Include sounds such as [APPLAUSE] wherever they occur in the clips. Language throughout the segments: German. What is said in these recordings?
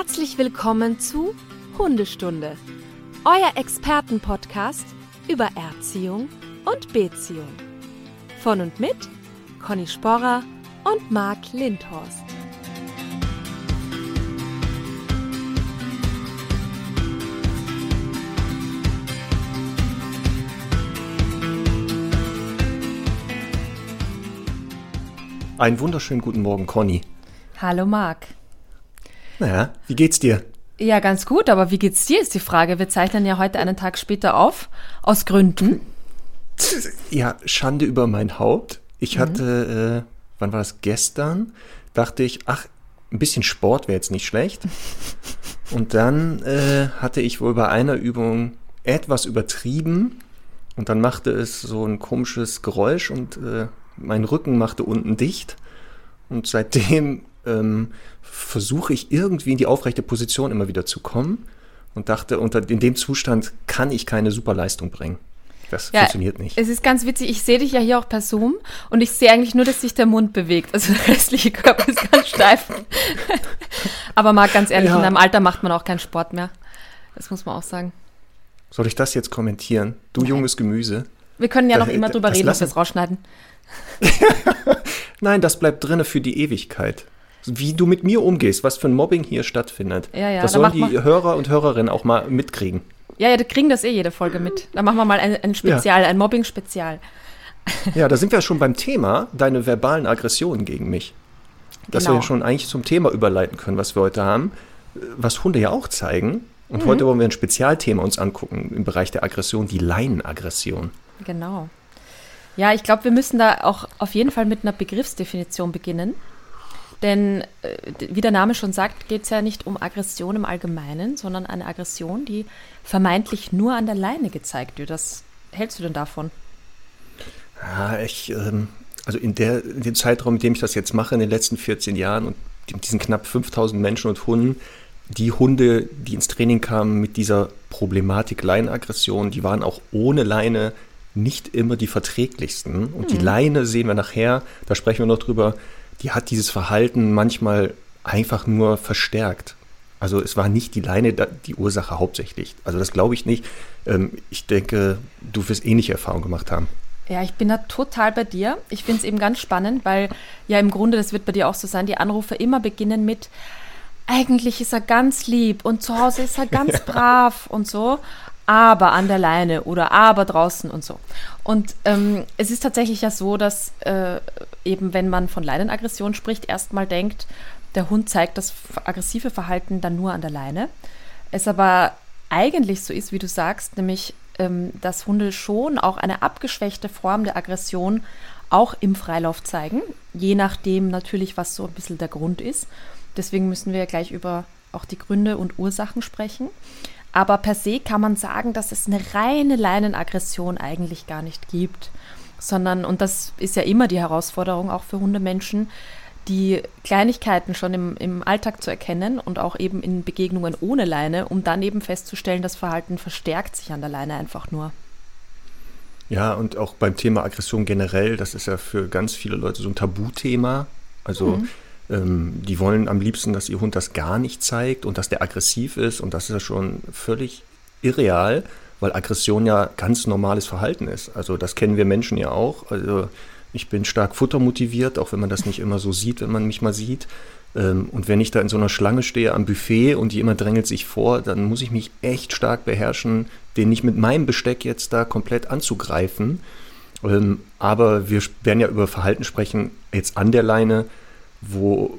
Herzlich willkommen zu Hundestunde, euer Expertenpodcast über Erziehung und Beziehung. Von und mit Conny Sporrer und Marc Lindhorst. Einen wunderschönen guten Morgen, Conny. Hallo Marc. Naja, wie geht's dir? Ja, ganz gut, aber wie geht's dir, ist die Frage. Wir zeichnen ja heute einen Tag später auf, aus Gründen. Ja, Schande über mein Haupt. Ich mhm. hatte, äh, wann war das, gestern, dachte ich, ach, ein bisschen Sport wäre jetzt nicht schlecht. [LAUGHS] Und dann äh, hatte ich wohl bei einer Übung etwas übertrieben und dann machte es so ein komisches Geräusch und äh, mein Rücken machte unten dicht. Und seitdem ähm, versuche ich irgendwie in die aufrechte Position immer wieder zu kommen und dachte, unter, in dem Zustand kann ich keine super Leistung bringen. Das ja, funktioniert nicht. Es ist ganz witzig, ich sehe dich ja hier auch per Zoom und ich sehe eigentlich nur, dass sich der Mund bewegt. Also [LAUGHS] der restliche Körper ist ganz steif. [LAUGHS] Aber mal ganz ehrlich, ja. in deinem Alter macht man auch keinen Sport mehr. Das muss man auch sagen. Soll ich das jetzt kommentieren? Du Nein. junges Gemüse. Wir können ja noch immer drüber reden, dass wir es rausschneiden. [LAUGHS] Nein, das bleibt drinne für die Ewigkeit wie du mit mir umgehst, was für ein Mobbing hier stattfindet. Ja, ja, das sollen die Hörer und Hörerinnen auch mal mitkriegen. Ja, ja, die kriegen das eh jede Folge mit. Da machen wir mal ein, ein Spezial, ja. ein Mobbing-Spezial. Ja, da sind wir schon beim Thema, deine verbalen Aggressionen gegen mich. Dass genau. wir schon eigentlich zum Thema überleiten können, was wir heute haben, was Hunde ja auch zeigen. Und mhm. heute wollen wir ein Spezialthema uns angucken im Bereich der Aggression, die Leinenaggression. Genau. Ja, ich glaube, wir müssen da auch auf jeden Fall mit einer Begriffsdefinition beginnen. Denn äh, wie der Name schon sagt, geht es ja nicht um Aggression im Allgemeinen, sondern eine Aggression, die vermeintlich nur an der Leine gezeigt wird. Was hältst du denn davon? Ja, ich, ähm, also in, der, in dem Zeitraum, in dem ich das jetzt mache, in den letzten 14 Jahren und mit diesen knapp 5000 Menschen und Hunden, die Hunde, die ins Training kamen mit dieser Problematik Leinenaggression, die waren auch ohne Leine nicht immer die verträglichsten. Und mhm. die Leine sehen wir nachher, da sprechen wir noch drüber, die hat dieses Verhalten manchmal einfach nur verstärkt. Also es war nicht die Leine die Ursache hauptsächlich. Also das glaube ich nicht. Ähm, ich denke, du wirst ähnliche Erfahrungen gemacht haben. Ja, ich bin da total bei dir. Ich finde es eben ganz spannend, weil ja im Grunde, das wird bei dir auch so sein, die Anrufe immer beginnen mit, eigentlich ist er ganz lieb und zu Hause ist er ganz [LAUGHS] brav und so aber an der Leine oder aber draußen und so. Und ähm, es ist tatsächlich ja so, dass äh, eben, wenn man von Leinenaggression spricht, erstmal denkt, der Hund zeigt das aggressive Verhalten dann nur an der Leine. Es aber eigentlich so ist, wie du sagst, nämlich, ähm, dass Hunde schon auch eine abgeschwächte Form der Aggression auch im Freilauf zeigen, je nachdem natürlich, was so ein bisschen der Grund ist. Deswegen müssen wir gleich über auch die Gründe und Ursachen sprechen. Aber per se kann man sagen, dass es eine reine Leinenaggression eigentlich gar nicht gibt. Sondern, und das ist ja immer die Herausforderung auch für Hundemenschen, die Kleinigkeiten schon im, im Alltag zu erkennen und auch eben in Begegnungen ohne Leine, um dann eben festzustellen, das Verhalten verstärkt sich an der Leine einfach nur. Ja, und auch beim Thema Aggression generell, das ist ja für ganz viele Leute so ein Tabuthema. Also mhm. Ähm, die wollen am liebsten, dass ihr Hund das gar nicht zeigt und dass der aggressiv ist. Und das ist ja schon völlig irreal, weil Aggression ja ganz normales Verhalten ist. Also das kennen wir Menschen ja auch. Also ich bin stark futtermotiviert, auch wenn man das nicht immer so sieht, wenn man mich mal sieht. Ähm, und wenn ich da in so einer Schlange stehe am Buffet und die immer drängelt sich vor, dann muss ich mich echt stark beherrschen, den nicht mit meinem Besteck jetzt da komplett anzugreifen. Ähm, aber wir werden ja über Verhalten sprechen, jetzt an der Leine, wo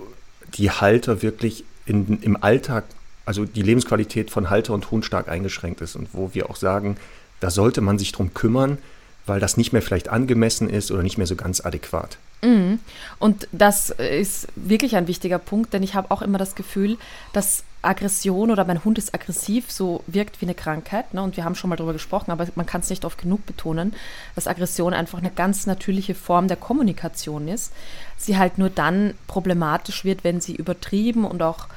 die Halter wirklich in, im Alltag, also die Lebensqualität von Halter und Hund stark eingeschränkt ist und wo wir auch sagen, da sollte man sich drum kümmern, weil das nicht mehr vielleicht angemessen ist oder nicht mehr so ganz adäquat. Mhm. Und das ist wirklich ein wichtiger Punkt, denn ich habe auch immer das Gefühl, dass Aggression oder mein Hund ist aggressiv, so wirkt wie eine Krankheit. Ne? Und wir haben schon mal darüber gesprochen, aber man kann es nicht oft genug betonen, dass Aggression einfach eine ganz natürliche Form der Kommunikation ist. Sie halt nur dann problematisch wird, wenn sie übertrieben und auch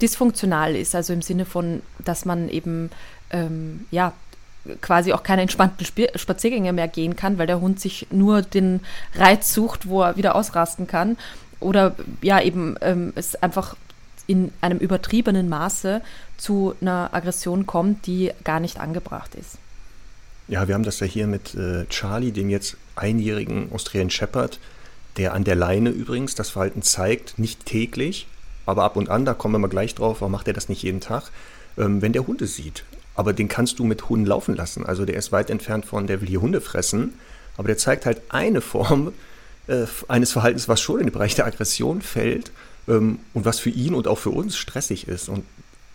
dysfunktional ist. Also im Sinne von, dass man eben ähm, ja quasi auch keine entspannten Spaziergänge mehr gehen kann, weil der Hund sich nur den Reiz sucht, wo er wieder ausrasten kann. Oder ja, eben ähm, es einfach in einem übertriebenen Maße zu einer Aggression kommt, die gar nicht angebracht ist. Ja, wir haben das ja hier mit äh, Charlie, dem jetzt einjährigen Australian Shepherd, der an der Leine übrigens das Verhalten zeigt, nicht täglich, aber ab und an, da kommen wir mal gleich drauf, warum macht er das nicht jeden Tag, ähm, wenn der Hunde sieht. Aber den kannst du mit Hunden laufen lassen. Also der ist weit entfernt von, der will hier Hunde fressen, aber der zeigt halt eine Form äh, eines Verhaltens, was schon in den Bereich der Aggression fällt und was für ihn und auch für uns stressig ist und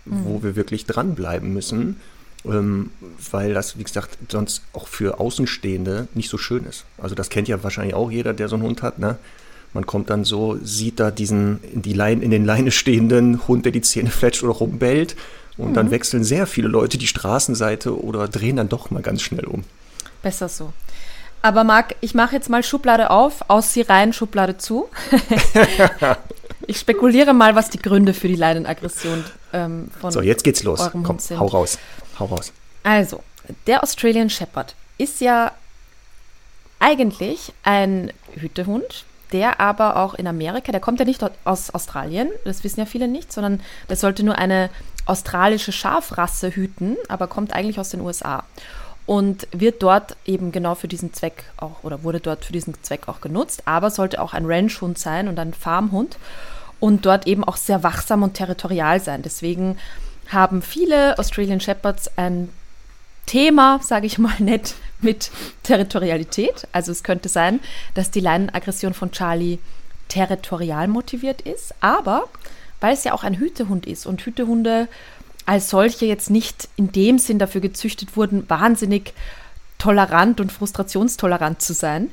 mhm. wo wir wirklich dranbleiben müssen, ähm, weil das, wie gesagt, sonst auch für Außenstehende nicht so schön ist. Also das kennt ja wahrscheinlich auch jeder, der so einen Hund hat, ne? Man kommt dann so, sieht da diesen in, die Leine, in den Leine stehenden Hund, der die Zähne fletscht oder rumbellt. Und mhm. dann wechseln sehr viele Leute die Straßenseite oder drehen dann doch mal ganz schnell um. Besser so. Aber Marc, ich mache jetzt mal Schublade auf, aus sie rein, Schublade zu. [LAUGHS] [LAUGHS] ich spekuliere mal, was die Gründe für die Leinenaggression ähm, von So, jetzt geht's los. Komm, hau raus. Hau raus. Also, der Australian Shepherd ist ja eigentlich ein Hütehund, der aber auch in Amerika, der kommt ja nicht aus Australien, das wissen ja viele nicht, sondern der sollte nur eine australische Schafrasse hüten, aber kommt eigentlich aus den USA und wird dort eben genau für diesen Zweck auch oder wurde dort für diesen Zweck auch genutzt, aber sollte auch ein Ranchhund sein und ein Farmhund und dort eben auch sehr wachsam und territorial sein. Deswegen haben viele Australian Shepherds ein Thema, sage ich mal [LAUGHS] nett, mit Territorialität. Also es könnte sein, dass die Leinenaggression von Charlie territorial motiviert ist, aber weil es ja auch ein Hütehund ist und Hütehunde als solche jetzt nicht in dem Sinn dafür gezüchtet wurden, wahnsinnig tolerant und frustrationstolerant zu sein,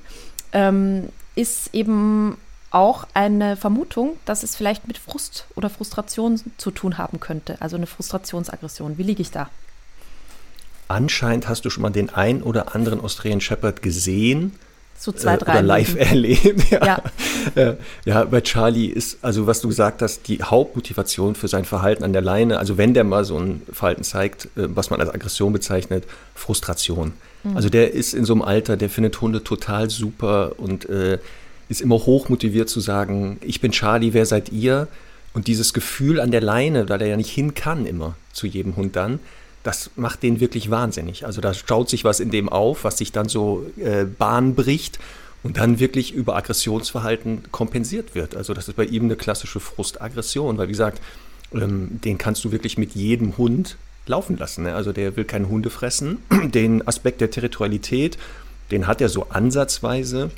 ähm, ist eben auch eine Vermutung, dass es vielleicht mit Frust oder Frustration zu tun haben könnte, also eine Frustrationsaggression. Wie liege ich da? Anscheinend hast du schon mal den ein oder anderen Australian Shepherd gesehen, so zwei, äh, drei. Oder live [LAUGHS] erlebt. Ja. Ja. ja, bei Charlie ist, also was du gesagt hast, die Hauptmotivation für sein Verhalten an der Leine, also wenn der mal so ein Verhalten zeigt, äh, was man als Aggression bezeichnet, Frustration. Mhm. Also der ist in so einem Alter, der findet Hunde total super und äh, ist immer hoch motiviert zu sagen, ich bin Charlie, wer seid ihr? Und dieses Gefühl an der Leine, da der ja nicht hin kann immer zu jedem Hund dann, das macht den wirklich wahnsinnig. Also da schaut sich was in dem auf, was sich dann so äh, Bahn bricht und dann wirklich über Aggressionsverhalten kompensiert wird. Also das ist bei ihm eine klassische Frustaggression, weil wie gesagt, ähm, den kannst du wirklich mit jedem Hund laufen lassen. Ne? Also der will keine Hunde fressen. [CLEARS THROAT] Den Aspekt der Territorialität, den hat er so ansatzweise.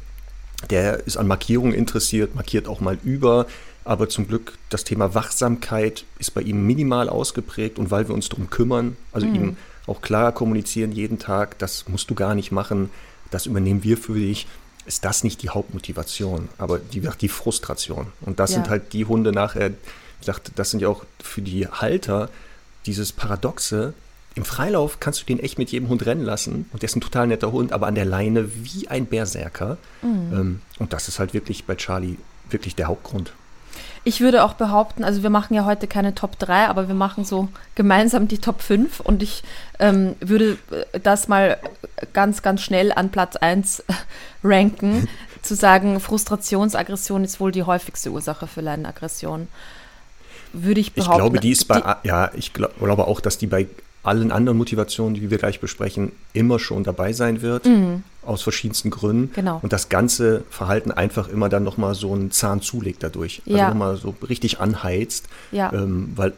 Der ist an Markierungen interessiert, markiert auch mal über. Aber zum Glück, das Thema Wachsamkeit ist bei ihm minimal ausgeprägt und weil wir uns darum kümmern, also mhm. ihm auch klar kommunizieren jeden Tag, das musst du gar nicht machen, das übernehmen wir für dich, ist das nicht die Hauptmotivation, aber die, die Frustration. Und das ja. sind halt die Hunde nachher, ich dachte, das sind ja auch für die Halter dieses Paradoxe, im Freilauf kannst du den echt mit jedem Hund rennen lassen und der ist ein total netter Hund, aber an der Leine wie ein Berserker. Mhm. Ähm, und das ist halt wirklich bei Charlie wirklich der Hauptgrund. Ich würde auch behaupten, also wir machen ja heute keine Top 3, aber wir machen so gemeinsam die Top 5 und ich ähm, würde äh, das mal ganz, ganz schnell an Platz 1 [LAUGHS] ranken, [LAUGHS] zu sagen, Frustrationsaggression ist wohl die häufigste Ursache für Leidenaggression. Würde ich behaupten. Ich glaube, die ist bei, die, ja, ich glaube auch, dass die bei allen anderen Motivationen, die wir gleich besprechen, immer schon dabei sein wird, mhm. aus verschiedensten Gründen. Genau. Und das ganze Verhalten einfach immer dann nochmal so einen Zahn zulegt dadurch. Also ja. nochmal so richtig anheizt, ja. ähm, weil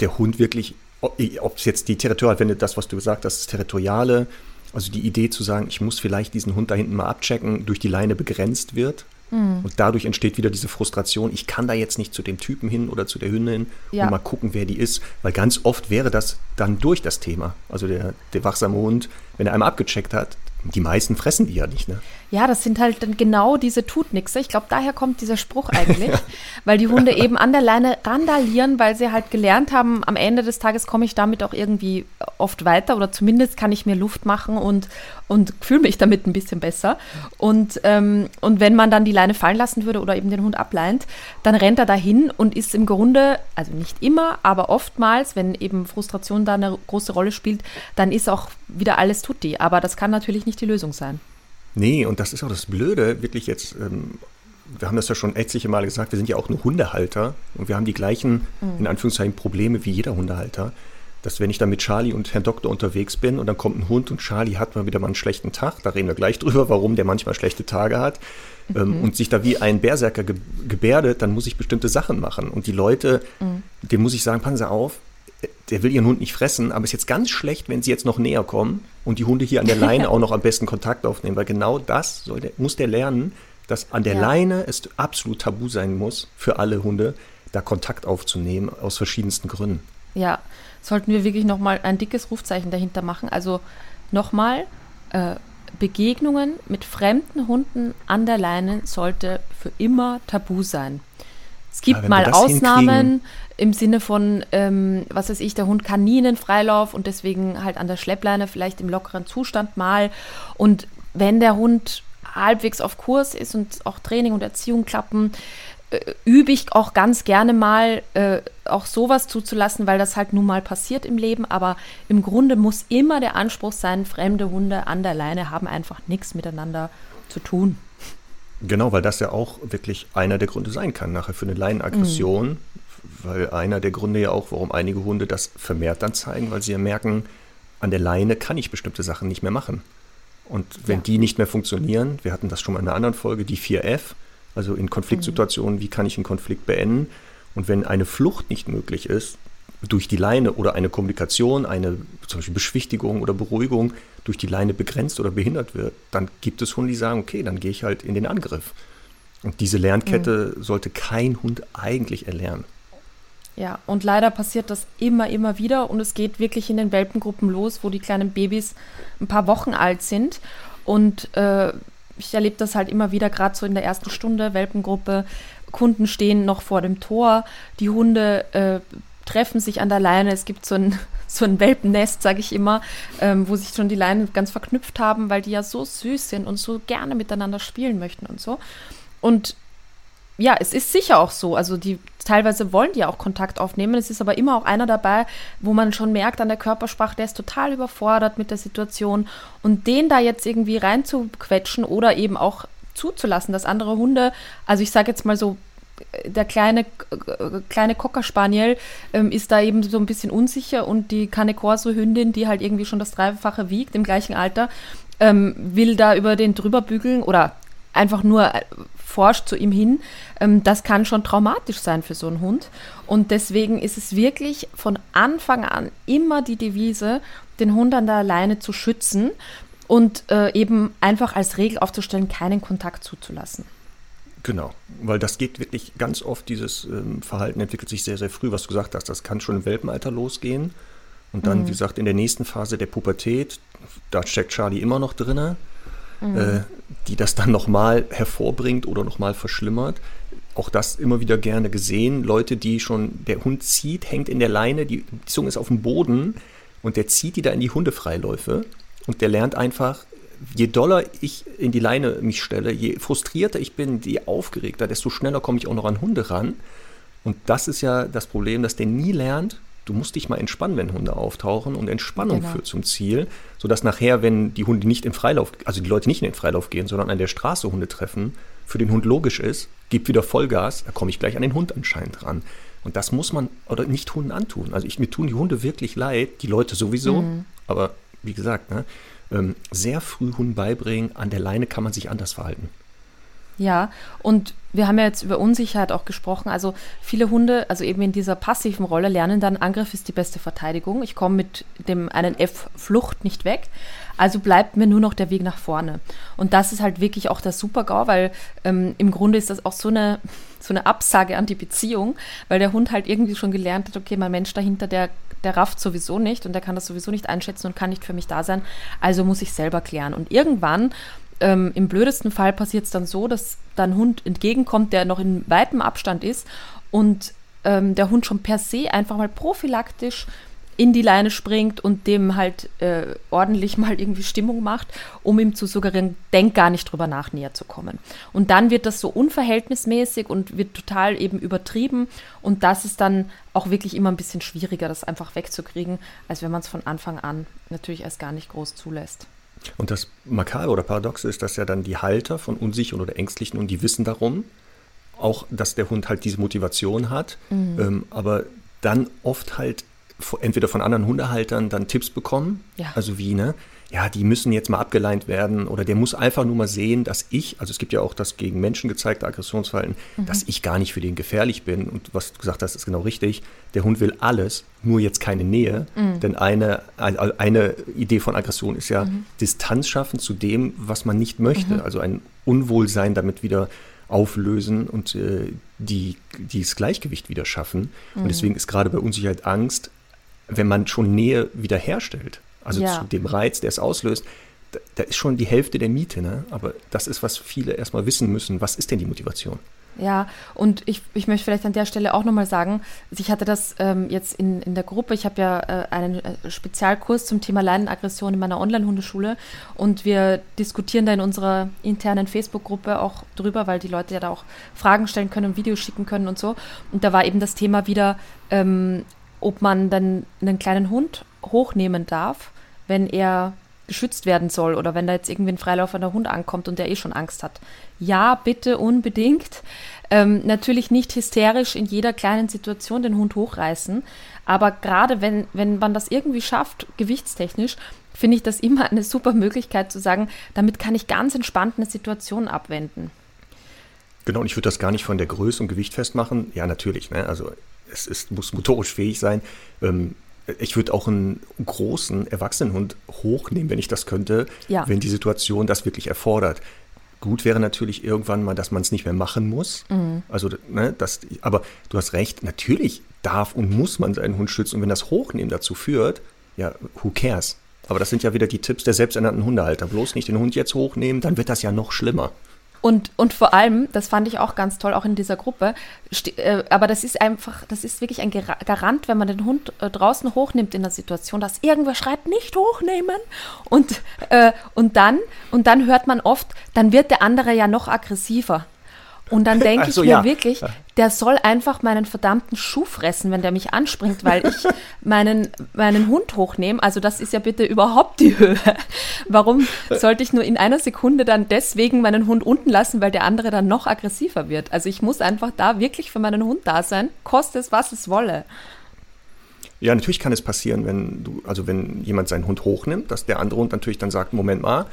der Hund wirklich, ob es jetzt die Territorial, wenn das, was du gesagt hast, das Territoriale, also die Idee zu sagen, ich muss vielleicht diesen Hund da hinten mal abchecken, durch die Leine begrenzt wird, Mhm. Und dadurch entsteht wieder diese Frustration, ich kann da jetzt nicht zu dem Typen hin oder zu der Hündin ja. und mal gucken, wer die ist. Weil ganz oft wäre das dann durch das Thema. Also der, der wachsame Hund, wenn er einmal abgecheckt hat, die meisten fressen die ja nicht, ne? Ja, das sind halt dann genau diese Tutnixe. Ich glaube, daher kommt dieser Spruch eigentlich, [LAUGHS] weil die Hunde eben an der Leine randalieren, weil sie halt gelernt haben, am Ende des Tages komme ich damit auch irgendwie oft weiter oder zumindest kann ich mir Luft machen und, und fühle mich damit ein bisschen besser. Und, ähm, und wenn man dann die Leine fallen lassen würde oder eben den Hund ableint, dann rennt er dahin und ist im Grunde, also nicht immer, aber oftmals, wenn eben Frustration da eine große Rolle spielt, dann ist auch wieder alles tutti. Aber das kann natürlich nicht die Lösung sein. Nee, und das ist auch das Blöde, wirklich jetzt ähm, wir haben das ja schon etliche Male gesagt, wir sind ja auch nur Hundehalter und wir haben die gleichen, mhm. in Anführungszeichen, Probleme wie jeder Hundehalter. Dass wenn ich da mit Charlie und Herrn Doktor unterwegs bin und dann kommt ein Hund und Charlie hat mal wieder mal einen schlechten Tag, da reden wir gleich drüber, warum der manchmal schlechte Tage hat ähm, mhm. und sich da wie ein Berserker ge gebärdet, dann muss ich bestimmte Sachen machen. Und die Leute, mhm. dem muss ich sagen, passen Sie auf, der will ihren Hund nicht fressen, aber es ist jetzt ganz schlecht, wenn sie jetzt noch näher kommen und die Hunde hier an der Leine [LAUGHS] auch noch am besten Kontakt aufnehmen, weil genau das der, muss der lernen, dass an der ja. Leine es absolut tabu sein muss für alle Hunde, da Kontakt aufzunehmen aus verschiedensten Gründen. Ja, sollten wir wirklich nochmal ein dickes Rufzeichen dahinter machen. Also nochmal, äh, Begegnungen mit fremden Hunden an der Leine sollte für immer tabu sein. Es gibt ja, mal Ausnahmen im Sinne von, ähm, was weiß ich, der Hund kann nie in Freilauf und deswegen halt an der Schleppleine vielleicht im lockeren Zustand mal. Und wenn der Hund halbwegs auf Kurs ist und auch Training und Erziehung klappen, äh, übe ich auch ganz gerne mal, äh, auch sowas zuzulassen, weil das halt nun mal passiert im Leben. Aber im Grunde muss immer der Anspruch sein, fremde Hunde an der Leine haben einfach nichts miteinander zu tun. Genau, weil das ja auch wirklich einer der Gründe sein kann, nachher für eine Leinenaggression. Mhm. Weil einer der Gründe ja auch, warum einige Hunde das vermehrt dann zeigen, weil sie ja merken, an der Leine kann ich bestimmte Sachen nicht mehr machen. Und wenn ja. die nicht mehr funktionieren, wir hatten das schon mal in einer anderen Folge, die 4F, also in Konfliktsituationen, mhm. wie kann ich einen Konflikt beenden? Und wenn eine Flucht nicht möglich ist, durch die Leine oder eine Kommunikation, eine zum Beispiel Beschwichtigung oder Beruhigung durch die Leine begrenzt oder behindert wird, dann gibt es Hunde, die sagen, okay, dann gehe ich halt in den Angriff. Und diese Lernkette mhm. sollte kein Hund eigentlich erlernen. Ja, und leider passiert das immer, immer wieder und es geht wirklich in den Welpengruppen los, wo die kleinen Babys ein paar Wochen alt sind. Und äh, ich erlebe das halt immer wieder, gerade so in der ersten Stunde, Welpengruppe, Kunden stehen noch vor dem Tor, die Hunde äh, treffen sich an der Leine. Es gibt so ein, [LAUGHS] so ein Welpennest, sage ich immer, ähm, wo sich schon die Leinen ganz verknüpft haben, weil die ja so süß sind und so gerne miteinander spielen möchten und so. Und ja, es ist sicher auch so. Also die teilweise wollen die auch Kontakt aufnehmen. Es ist aber immer auch einer dabei, wo man schon merkt an der Körpersprache, der ist total überfordert mit der Situation. Und den da jetzt irgendwie reinzuquetschen oder eben auch zuzulassen, dass andere Hunde, also ich sage jetzt mal so, der kleine, kleine Cocker Spaniel ähm, ist da eben so ein bisschen unsicher und die Cane Corso Hündin, die halt irgendwie schon das Dreifache wiegt, im gleichen Alter, ähm, will da über den drüber bügeln oder einfach nur äh, forscht zu ihm hin, ähm, das kann schon traumatisch sein für so einen Hund. Und deswegen ist es wirklich von Anfang an immer die Devise, den Hund an der Leine zu schützen und äh, eben einfach als Regel aufzustellen, keinen Kontakt zuzulassen. Genau, weil das geht wirklich ganz oft, dieses ähm, Verhalten entwickelt sich sehr, sehr früh, was du gesagt hast. Das kann schon im Welpenalter losgehen. Und dann, mhm. wie gesagt, in der nächsten Phase der Pubertät, da steckt Charlie immer noch drin mhm. äh, die das dann nochmal hervorbringt oder nochmal verschlimmert. Auch das immer wieder gerne gesehen. Leute, die schon, der Hund zieht, hängt in der Leine, die Zunge ist auf dem Boden und der zieht die da in die Hundefreiläufe und der lernt einfach, je doller ich in die Leine mich stelle, je frustrierter ich bin, je aufgeregter, desto schneller komme ich auch noch an Hunde ran. Und das ist ja das Problem, dass der nie lernt, du musst dich mal entspannen, wenn Hunde auftauchen und Entspannung genau. führt zum Ziel, sodass nachher, wenn die Hunde nicht in Freilauf, also die Leute nicht in den Freilauf gehen, sondern an der Straße Hunde treffen, für den Hund logisch ist, gibt wieder Vollgas, da komme ich gleich an den Hund anscheinend ran. Und das muss man oder nicht Hunden antun. Also ich, mir tun die Hunde wirklich leid, die Leute sowieso, mhm. aber wie gesagt, ne, ähm, sehr früh Hunden beibringen, an der Leine kann man sich anders verhalten. Ja, und wir haben ja jetzt über Unsicherheit auch gesprochen. Also viele Hunde, also eben in dieser passiven Rolle, lernen dann, Angriff ist die beste Verteidigung. Ich komme mit dem einen F Flucht nicht weg. Also bleibt mir nur noch der Weg nach vorne. Und das ist halt wirklich auch der Super-GAU, weil ähm, im Grunde ist das auch so eine, so eine Absage an die Beziehung, weil der Hund halt irgendwie schon gelernt hat, okay, mein Mensch dahinter, der, der rafft sowieso nicht und der kann das sowieso nicht einschätzen und kann nicht für mich da sein. Also muss ich selber klären. Und irgendwann ähm, Im blödesten Fall passiert es dann so, dass dann Hund entgegenkommt, der noch in weitem Abstand ist und ähm, der Hund schon per se einfach mal prophylaktisch in die Leine springt und dem halt äh, ordentlich [LAUGHS] mal irgendwie Stimmung macht, um ihm zu suggerieren, denk gar nicht drüber nach, näher zu kommen. Und dann wird das so unverhältnismäßig und wird total eben übertrieben und das ist dann auch wirklich immer ein bisschen schwieriger, das einfach wegzukriegen, als wenn man es von Anfang an natürlich erst gar nicht groß zulässt. Und das Makaber oder Paradoxe ist, dass ja dann die Halter von unsicheren oder ängstlichen und die wissen darum, auch, dass der Hund halt diese Motivation hat, mhm. ähm, aber dann oft halt entweder von anderen Hundehaltern dann Tipps bekommen, ja. also wie, ne, ja, die müssen jetzt mal abgeleint werden oder der muss einfach nur mal sehen, dass ich, also es gibt ja auch das gegen Menschen gezeigte Aggressionsverhalten, mhm. dass ich gar nicht für den gefährlich bin und was du gesagt hast, ist genau richtig. Der Hund will alles, nur jetzt keine Nähe, mhm. denn eine, eine Idee von Aggression ist ja mhm. Distanz schaffen zu dem, was man nicht möchte, mhm. also ein Unwohlsein damit wieder auflösen und äh, die, dieses Gleichgewicht wieder schaffen. Und mhm. deswegen ist gerade bei Unsicherheit Angst, wenn man schon Nähe wiederherstellt, also ja. zu dem Reiz, der es auslöst, da, da, ist schon die Hälfte der Miete. Ne? Aber das ist, was viele erstmal wissen müssen. Was ist denn die Motivation? Ja, und ich, ich möchte vielleicht an der Stelle auch nochmal sagen, ich hatte das ähm, jetzt in, in der Gruppe, ich habe ja äh, einen äh, Spezialkurs zum Thema Leinenaggression in meiner Online-Hundeschule und wir diskutieren da in unserer internen Facebook-Gruppe auch drüber, weil die Leute ja da auch Fragen stellen können und Videos schicken können und so. Und da war eben das Thema wieder, ähm, ob man dann einen kleinen Hund hochnehmen darf, wenn er geschützt werden soll oder wenn da jetzt irgendwie ein freilaufender Hund ankommt und der eh schon Angst hat. Ja, bitte unbedingt. Ähm, natürlich nicht hysterisch in jeder kleinen Situation den Hund hochreißen, aber gerade wenn, wenn man das irgendwie schafft, gewichtstechnisch, finde ich das immer eine super Möglichkeit zu sagen, damit kann ich ganz entspannt eine Situation abwenden. Genau, und ich würde das gar nicht von der Größe und Gewicht festmachen. Ja, natürlich, ne? also es ist, muss motorisch fähig sein. Ähm, ich würde auch einen großen Erwachsenenhund hochnehmen, wenn ich das könnte, ja. wenn die Situation das wirklich erfordert. Gut wäre natürlich irgendwann mal, dass man es nicht mehr machen muss. Mhm. Also, ne, das, aber du hast recht, natürlich darf und muss man seinen Hund schützen. Und wenn das Hochnehmen dazu führt, ja, who cares? Aber das sind ja wieder die Tipps der selbsternannten Hundehalter. Bloß nicht den Hund jetzt hochnehmen, dann wird das ja noch schlimmer. Und, und vor allem, das fand ich auch ganz toll, auch in dieser Gruppe, äh, aber das ist einfach, das ist wirklich ein Garant, wenn man den Hund äh, draußen hochnimmt in der Situation, dass irgendwer schreit, nicht hochnehmen. Und, äh, und, dann, und dann hört man oft, dann wird der andere ja noch aggressiver. Und dann denke so, ich mir ja. wirklich, der soll einfach meinen verdammten Schuh fressen, wenn der mich anspringt, weil ich [LAUGHS] meinen, meinen Hund hochnehme. Also das ist ja bitte überhaupt die Höhe. Warum sollte ich nur in einer Sekunde dann deswegen meinen Hund unten lassen, weil der andere dann noch aggressiver wird? Also ich muss einfach da wirklich für meinen Hund da sein, koste es, was es wolle. Ja, natürlich kann es passieren, wenn du, also wenn jemand seinen Hund hochnimmt, dass der andere Hund natürlich dann sagt, Moment mal,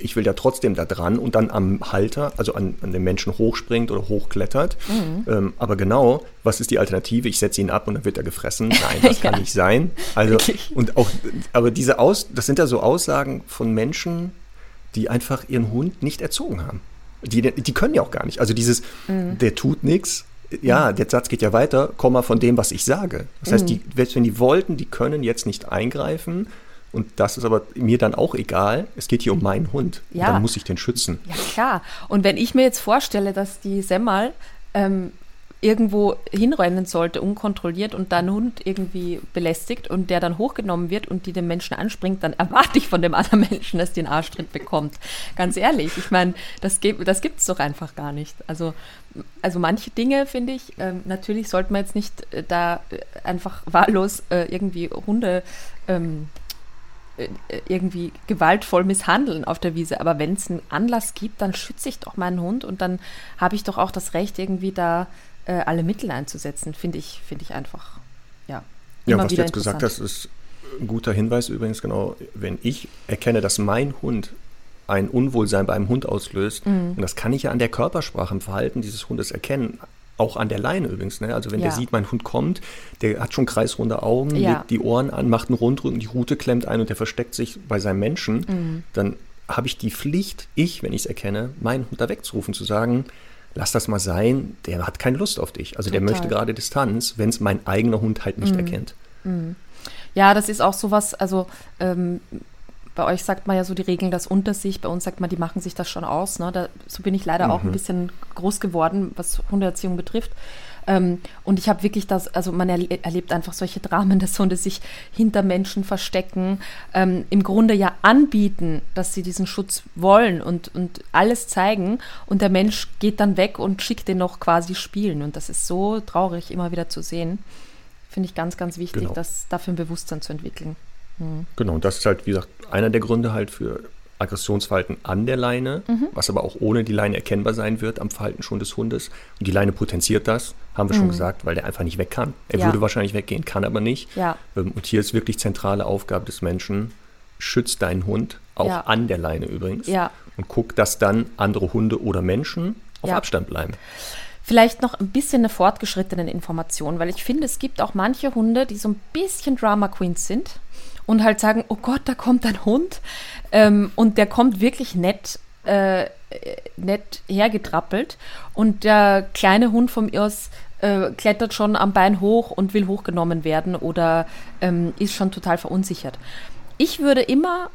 ich will ja trotzdem da dran und dann am Halter, also an, an den Menschen hochspringt oder hochklettert. Mhm. Ähm, aber genau, was ist die Alternative? Ich setze ihn ab und dann wird er gefressen. [LAUGHS] Nein, das ja. kann nicht sein. Also, und auch, aber diese Aus, das sind ja so Aussagen von Menschen, die einfach ihren Hund nicht erzogen haben. Die, die können ja auch gar nicht. Also dieses, mhm. der tut nichts, ja, mhm. der Satz geht ja weiter, Komma von dem, was ich sage. Das heißt, die, mhm. wenn die wollten, die können jetzt nicht eingreifen und das ist aber mir dann auch egal. Es geht hier um meinen Hund. Ja. dann muss ich den schützen. Ja, klar. Und wenn ich mir jetzt vorstelle, dass die Semmel ähm, irgendwo hinrennen sollte, unkontrolliert und dann Hund irgendwie belästigt und der dann hochgenommen wird und die dem Menschen anspringt, dann erwarte ich von dem anderen Menschen, dass die einen Arschtritt bekommt. Ganz ehrlich, ich meine, das, das gibt es doch einfach gar nicht. Also, also manche Dinge, finde ich, ähm, natürlich sollte man jetzt nicht äh, da äh, einfach wahllos äh, irgendwie Hunde ähm, äh, irgendwie gewaltvoll misshandeln auf der Wiese. Aber wenn es einen Anlass gibt, dann schütze ich doch meinen Hund und dann habe ich doch auch das Recht, irgendwie da äh, alle Mittel einzusetzen. Finde ich, finde ich einfach, ja. Ja, was du jetzt gesagt hast, ist ein guter Hinweis übrigens, genau. Wenn ich erkenne, dass mein Hund ein Unwohlsein bei einem Hund auslöst, mhm. und das kann ich ja an der Körpersprache, im Verhalten dieses Hundes erkennen, auch an der Leine übrigens. Ne? Also wenn ja. der sieht, mein Hund kommt, der hat schon kreisrunde Augen, ja. legt die Ohren an, macht einen Rundrücken, die Rute klemmt ein und der versteckt sich bei seinem Menschen, mhm. dann habe ich die Pflicht, ich, wenn ich es erkenne, meinen Hund da wegzurufen, zu sagen, lass das mal sein, der hat keine Lust auf dich. Also Total. der möchte gerade Distanz, wenn es mein eigener Hund halt nicht mhm. erkennt. Mhm. Ja, das ist auch sowas, also ähm, bei euch sagt man ja so die Regeln das unter sich, bei uns sagt man, die machen sich das schon aus. Ne? Da, so bin ich leider mhm. auch ein mhm. bisschen groß geworden, was Hundeerziehung betrifft. Ähm, und ich habe wirklich das, also man erle erlebt einfach solche Dramen, [LAUGHS] dass Hunde sich hinter Menschen verstecken, ähm, im Grunde ja anbieten, dass sie diesen Schutz wollen und, und alles zeigen. Und der Mensch geht dann weg und schickt den noch quasi spielen. Und das ist so traurig, immer wieder zu sehen. Finde ich ganz, ganz wichtig, genau. das dafür ein Bewusstsein zu entwickeln. Mhm. Genau, und das ist halt, wie gesagt, einer der Gründe halt für Aggressionsverhalten an der Leine, mhm. was aber auch ohne die Leine erkennbar sein wird am Verhalten schon des Hundes. Und die Leine potenziert das, haben wir mhm. schon gesagt, weil der einfach nicht weg kann. Er ja. würde wahrscheinlich weggehen, kann aber nicht. Ja. Ähm, und hier ist wirklich zentrale Aufgabe des Menschen, schütz deinen Hund, auch ja. an der Leine übrigens. Ja. Und guck, dass dann andere Hunde oder Menschen auf Abstand bleiben. Vielleicht noch ein bisschen eine fortgeschrittene Information, weil ich finde, es gibt auch manche Hunde, die so ein bisschen Drama Queens sind und halt sagen, oh Gott, da kommt ein Hund ähm, und der kommt wirklich nett, äh, nett hergetrappelt und der kleine Hund von mir aus äh, klettert schon am Bein hoch und will hochgenommen werden oder ähm, ist schon total verunsichert. Ich würde immer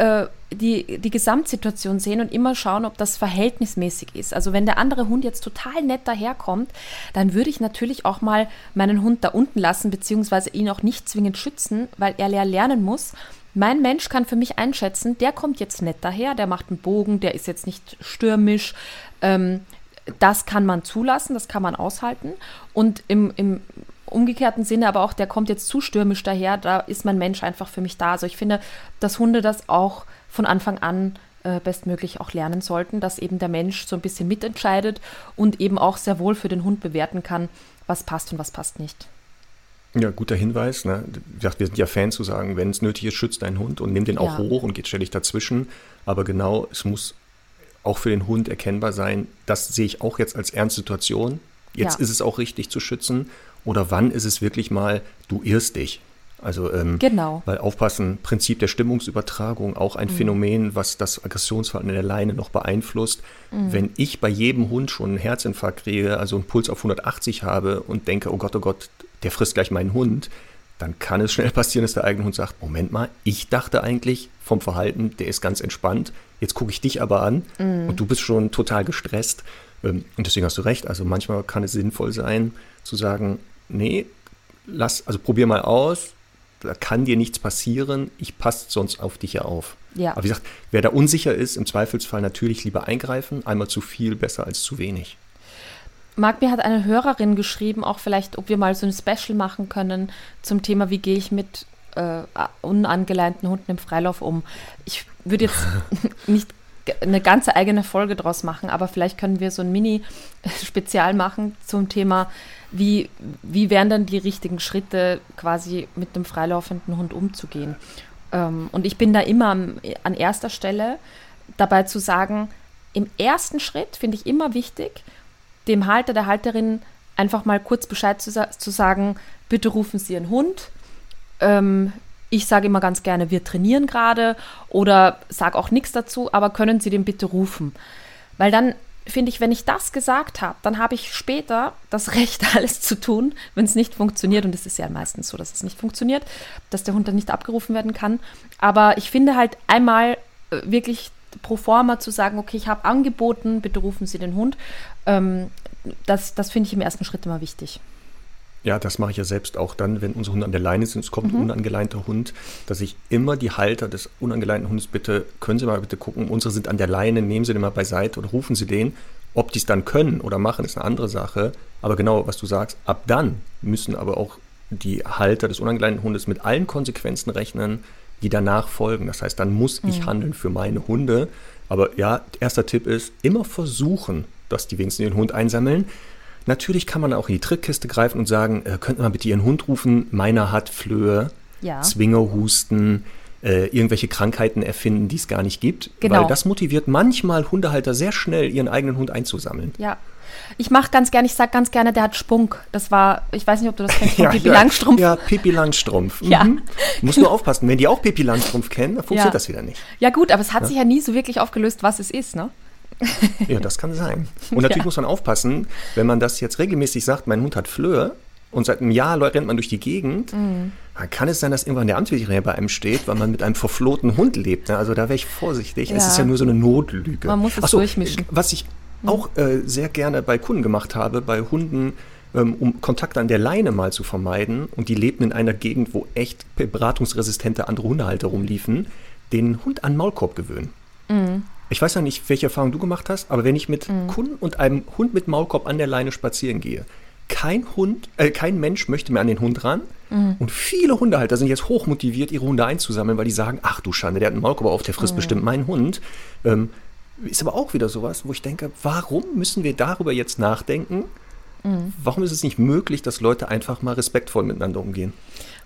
äh, die, die Gesamtsituation sehen und immer schauen, ob das verhältnismäßig ist. Also wenn der andere Hund jetzt total nett daherkommt, dann würde ich natürlich auch mal meinen Hund da unten lassen, beziehungsweise ihn auch nicht zwingend schützen, weil er lernen muss. Mein Mensch kann für mich einschätzen, der kommt jetzt nett daher, der macht einen Bogen, der ist jetzt nicht stürmisch. Ähm, das kann man zulassen, das kann man aushalten. Und im, im umgekehrten Sinne aber auch, der kommt jetzt zu stürmisch daher, da ist mein Mensch einfach für mich da. Also ich finde, dass Hunde das auch von Anfang an äh, bestmöglich auch lernen sollten, dass eben der Mensch so ein bisschen mitentscheidet und eben auch sehr wohl für den Hund bewerten kann, was passt und was passt nicht. Ja, guter Hinweis. Ne? Wir sind ja Fans zu sagen, wenn es nötig ist, schützt deinen Hund und nimm den auch ja. hoch und geht ständig dazwischen. Aber genau, es muss auch für den Hund erkennbar sein, das sehe ich auch jetzt als Ernstsituation. Jetzt ja. ist es auch richtig zu schützen oder wann ist es wirklich mal, du irrst dich. Also, ähm, genau. weil aufpassen, Prinzip der Stimmungsübertragung, auch ein mhm. Phänomen, was das Aggressionsverhalten in der Leine noch beeinflusst. Mhm. Wenn ich bei jedem Hund schon einen Herzinfarkt kriege, also einen Puls auf 180 habe und denke, oh Gott, oh Gott, der frisst gleich meinen Hund, dann kann es schnell [LAUGHS] passieren, dass der eigene Hund sagt, Moment mal, ich dachte eigentlich vom Verhalten, der ist ganz entspannt, jetzt gucke ich dich aber an mhm. und du bist schon total gestresst. Ähm, und deswegen hast du recht, also manchmal kann es sinnvoll sein, zu sagen, nee, lass, also probier mal aus, da kann dir nichts passieren, ich passe sonst auf dich ja auf. Ja. Aber wie gesagt, wer da unsicher ist, im Zweifelsfall natürlich lieber eingreifen, einmal zu viel besser als zu wenig. Marc, mir hat eine Hörerin geschrieben, auch vielleicht, ob wir mal so ein Special machen können zum Thema, wie gehe ich mit äh, unangeleinten Hunden im Freilauf um. Ich würde jetzt [LAUGHS] nicht eine ganze eigene Folge draus machen, aber vielleicht können wir so ein Mini-Spezial [LAUGHS] machen zum Thema wie, wie wären dann die richtigen Schritte, quasi mit einem freilaufenden Hund umzugehen. Ähm, und ich bin da immer an, an erster Stelle dabei zu sagen, im ersten Schritt finde ich immer wichtig, dem Halter, der Halterin einfach mal kurz Bescheid zu, zu sagen, bitte rufen Sie Ihren Hund. Ähm, ich sage immer ganz gerne, wir trainieren gerade oder sage auch nichts dazu, aber können Sie den bitte rufen? Weil dann finde ich, wenn ich das gesagt habe, dann habe ich später das [LAUGHS] Recht, alles zu tun, wenn es nicht funktioniert. Und es ist ja meistens so, dass es nicht funktioniert, dass der Hund dann nicht abgerufen werden kann. Aber ich finde halt einmal äh, wirklich pro forma zu sagen, okay, ich habe angeboten, bitte rufen Sie den Hund. Ähm, das das finde ich im ersten Schritt immer wichtig. Ja, das mache ich ja selbst auch dann, wenn unsere Hunde an der Leine sind, es kommt mhm. ein unangeleinter Hund, dass ich immer die Halter des unangeleinten Hundes bitte, können Sie mal bitte gucken, unsere sind an der Leine, nehmen Sie den mal beiseite und rufen Sie den. Ob die es dann können oder machen, ist eine andere Sache. Aber genau, was du sagst, ab dann müssen aber auch die Halter des unangeleinten Hundes mit allen Konsequenzen rechnen, die danach folgen. Das heißt, dann muss ich mhm. handeln für meine Hunde. Aber ja, erster Tipp ist, immer versuchen, dass die wenigstens den Hund einsammeln. Natürlich kann man auch in die Trickkiste greifen und sagen, äh, könnten mal bitte Ihren Hund rufen, meiner hat Flöhe, ja. Zwingerhusten, äh, irgendwelche Krankheiten erfinden, die es gar nicht gibt. Genau. Weil das motiviert manchmal Hundehalter sehr schnell, ihren eigenen Hund einzusammeln. Ja. Ich mache ganz gerne, ich sage ganz gerne, der hat Spunk. Das war, ich weiß nicht, ob du das kennst, von [LAUGHS] ja, Pippi ja, Langstrumpf. Ja, Pippi Langstrumpf. [LAUGHS] Mhm. Ja. Muss nur aufpassen, wenn die auch Pippi Langstrumpf kennen, dann funktioniert ja. das wieder nicht. Ja gut, aber es hat sich ja nie so wirklich aufgelöst, was es ist, ne? Ja, das kann sein. Und [LAUGHS] natürlich ja. muss man aufpassen, wenn man das jetzt regelmäßig sagt, mein Hund hat Flöhe und seit einem Jahr rennt man durch die Gegend, mhm. dann kann es sein, dass irgendwann der Amtsveterinär bei einem steht, weil man mit einem verflohten Hund lebt. Ne? Also da wäre ich vorsichtig. Ja. Es ist ja nur so eine Notlüge. Man muss es so, durchmischen. Was ich mhm. auch äh, sehr gerne bei Kunden gemacht habe, bei Hunden, ähm, um Kontakt an der Leine mal zu vermeiden, und die lebten in einer Gegend, wo echt beratungsresistente andere Hundehalter rumliefen, den Hund an Maulkorb gewöhnen. Mhm. Ich weiß ja nicht, welche Erfahrung du gemacht hast, aber wenn ich mit mhm. Kunden und einem Hund mit Maulkorb an der Leine spazieren gehe, kein Hund, äh, kein Mensch möchte mehr an den Hund ran. Mhm. Und viele Hundehalter sind jetzt hochmotiviert, ihre Hunde einzusammeln, weil die sagen, ach du Schande, der hat einen Maulkorb auf, der frisst mhm. bestimmt meinen Hund. Ähm, ist aber auch wieder sowas, wo ich denke, warum müssen wir darüber jetzt nachdenken? Mhm. Warum ist es nicht möglich, dass Leute einfach mal respektvoll miteinander umgehen?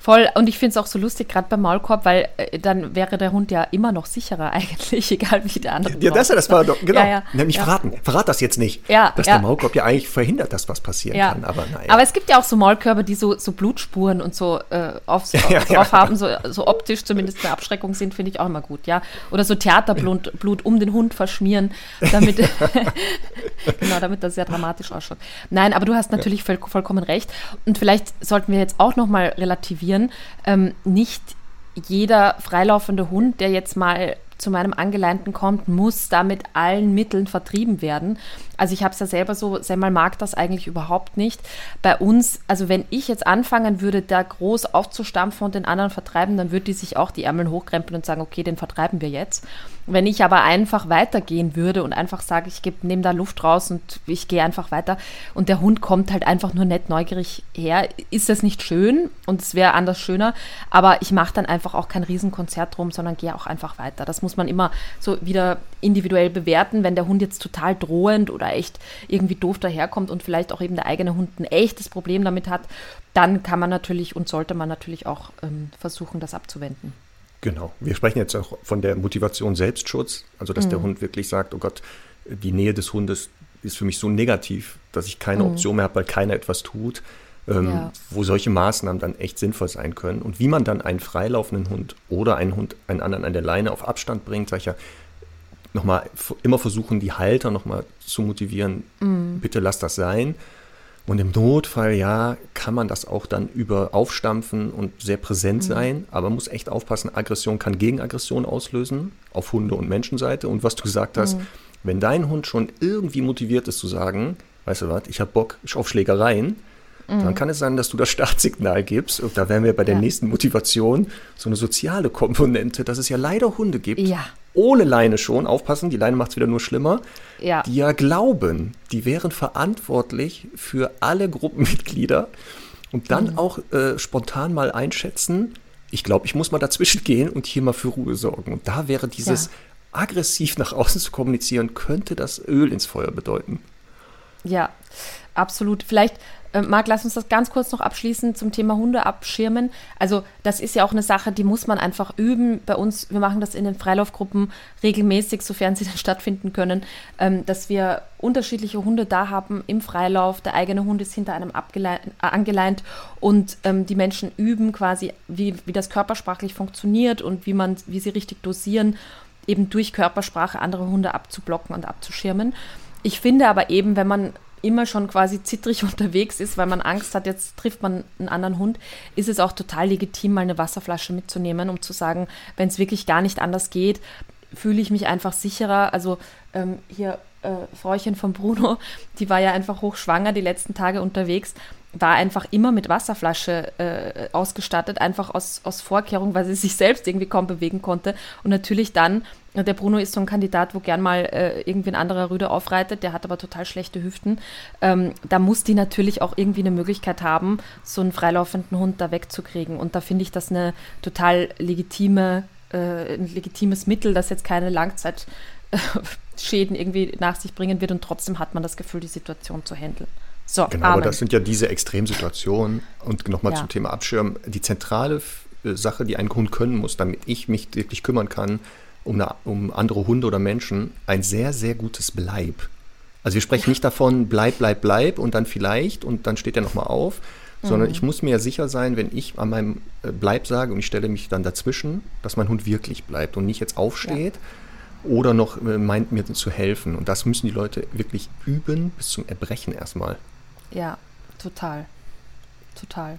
Voll, und ich finde es auch so lustig, gerade beim Maulkorb, weil äh, dann wäre der Hund ja immer noch sicherer [LAUGHS] eigentlich, egal wie der andere. Ja, das, das war doch, genau. Ja, ja, Nämlich ja. verraten. Verrat das jetzt nicht. Ja, dass der Maulkorb ja eigentlich verhindert, dass was passieren kann. Aber, naja. aber es gibt ja auch so Maulkörbe, die so, so Blutspuren und so äh, aufs, [LAUGHS] drauf haben, so, so optisch zumindest eine Abschreckung sind, finde ich auch immer gut, ja. Oder so Theaterblut Blut um den Hund verschmieren, damit, [LAUGHS] genau, damit das sehr dramatisch ausschaut. Nein, aber du hast natürlich voll, vollkommen recht. Und vielleicht sollten wir jetzt auch nochmal relativieren, reagieren. Ähm, nicht jeder freilaufende Hund, der jetzt mal zu meinem Angeleinten kommt, muss da mit allen Mitteln vertrieben werden. Also ich habe es ja selber so, Semmel mag das eigentlich überhaupt nicht. Bei uns, also wenn ich jetzt anfangen würde, da groß aufzustampfen und den anderen vertreiben, dann würde die sich auch die Ärmel hochkrempeln und sagen, okay, den vertreiben wir jetzt. Wenn ich aber einfach weitergehen würde und einfach sage, ich nehme da Luft raus und ich gehe einfach weiter und der Hund kommt halt einfach nur nett neugierig her, ist das nicht schön und es wäre anders schöner, aber ich mache dann einfach auch kein Riesenkonzert drum, sondern gehe auch einfach weiter. Das muss man immer so wieder individuell bewerten, wenn der Hund jetzt total drohend oder echt irgendwie doof daherkommt und vielleicht auch eben der eigene Hund ein echtes Problem damit hat, dann kann man natürlich und sollte man natürlich auch ähm, versuchen, das abzuwenden. Genau. Wir sprechen jetzt auch von der Motivation Selbstschutz, also dass mhm. der Hund wirklich sagt, oh Gott, die Nähe des Hundes ist für mich so negativ, dass ich keine mhm. Option mehr habe, weil keiner etwas tut, ähm, ja. wo solche Maßnahmen dann echt sinnvoll sein können. Und wie man dann einen freilaufenden Hund oder einen Hund, einen anderen an der Leine auf Abstand bringt, sage ich ja, nochmal immer versuchen, die Halter nochmal zu motivieren, mhm. bitte lass das sein. Und im Notfall, ja, kann man das auch dann über aufstampfen und sehr präsent mhm. sein, aber man muss echt aufpassen, Aggression kann Gegenaggression auslösen auf Hunde- und Menschenseite. Und was du gesagt hast, mhm. wenn dein Hund schon irgendwie motiviert ist zu sagen, weißt du was, ich habe Bock auf Schlägereien, mhm. dann kann es sein, dass du das [LAUGHS] Startsignal gibst. Und da wären wir bei der ja. nächsten Motivation, so eine soziale Komponente, dass es ja leider Hunde gibt, ja ohne Leine schon, aufpassen, die Leine macht es wieder nur schlimmer, ja. die ja glauben, die wären verantwortlich für alle Gruppenmitglieder und dann mhm. auch äh, spontan mal einschätzen, ich glaube, ich muss mal dazwischen [LAUGHS] gehen und hier mal für Ruhe sorgen. Und da wäre dieses ja. aggressiv nach außen zu kommunizieren, könnte das Öl ins Feuer bedeuten. Ja, absolut. Vielleicht äh, Marc, lass uns das ganz kurz noch abschließen zum Thema Hunde abschirmen. Also das ist ja auch eine Sache, die muss man einfach üben. Bei uns, wir machen das in den Freilaufgruppen regelmäßig, sofern sie [LAUGHS] dann stattfinden können, ähm, dass wir unterschiedliche Hunde da haben im Freilauf. Der eigene Hund ist hinter einem äh, angeleint und ähm, die Menschen üben quasi, wie, wie das körpersprachlich funktioniert und wie man, wie sie richtig dosieren, eben durch Körpersprache andere Hunde abzublocken und abzuschirmen. Ich finde aber eben, wenn man immer schon quasi zittrig [LAUGHS] unterwegs ist, weil man Angst hat, jetzt trifft man einen anderen Hund, ist es auch total legitim, mal eine Wasserflasche mitzunehmen, um zu sagen, wenn es wirklich gar nicht anders geht, fühle ich mich einfach sicherer. Also ähm, hier äh, Fräuchen von Bruno, [LAUGHS] die war ja einfach hochschwanger die letzten Tage unterwegs war einfach immer mit Wasserflasche äh, ausgestattet, einfach aus, aus Vorkehrung, weil sie [LAUGHS] sich selbst irgendwie kaum bewegen konnte. Und natürlich dann, der Bruno ist so ein Kandidat, wo gern mal äh, irgendwie ein anderer Rüde aufreitet, der hat aber total schlechte Hüften. Ähm, da muss die natürlich auch irgendwie eine Möglichkeit haben, so einen freilaufenden Hund da wegzukriegen. Und da finde ich das eine total legitime, äh, ein legitimes Mittel, das jetzt keine Langzeitschäden [LAUGHS] irgendwie nach sich bringen wird und trotzdem hat man das Gefühl, die Situation zu handeln. So, genau, Amen. aber das sind ja diese Extremsituationen. Und nochmal ja. zum Thema Abschirmen. Die zentrale äh, Sache, die ein Hund können muss, damit ich mich wirklich kümmern kann, um, eine, um andere Hunde oder Menschen, ein sehr, sehr gutes Bleib. Also wir sprechen nicht davon, bleib, bleib, bleib und dann vielleicht und dann steht er nochmal auf, mhm. sondern ich muss mir ja sicher sein, wenn ich an meinem äh, Bleib sage und ich stelle mich dann dazwischen, dass mein Hund wirklich bleibt und nicht jetzt aufsteht ja. oder noch äh, meint mir zu helfen. Und das müssen die Leute wirklich üben bis zum Erbrechen erstmal. Ja, total. Total.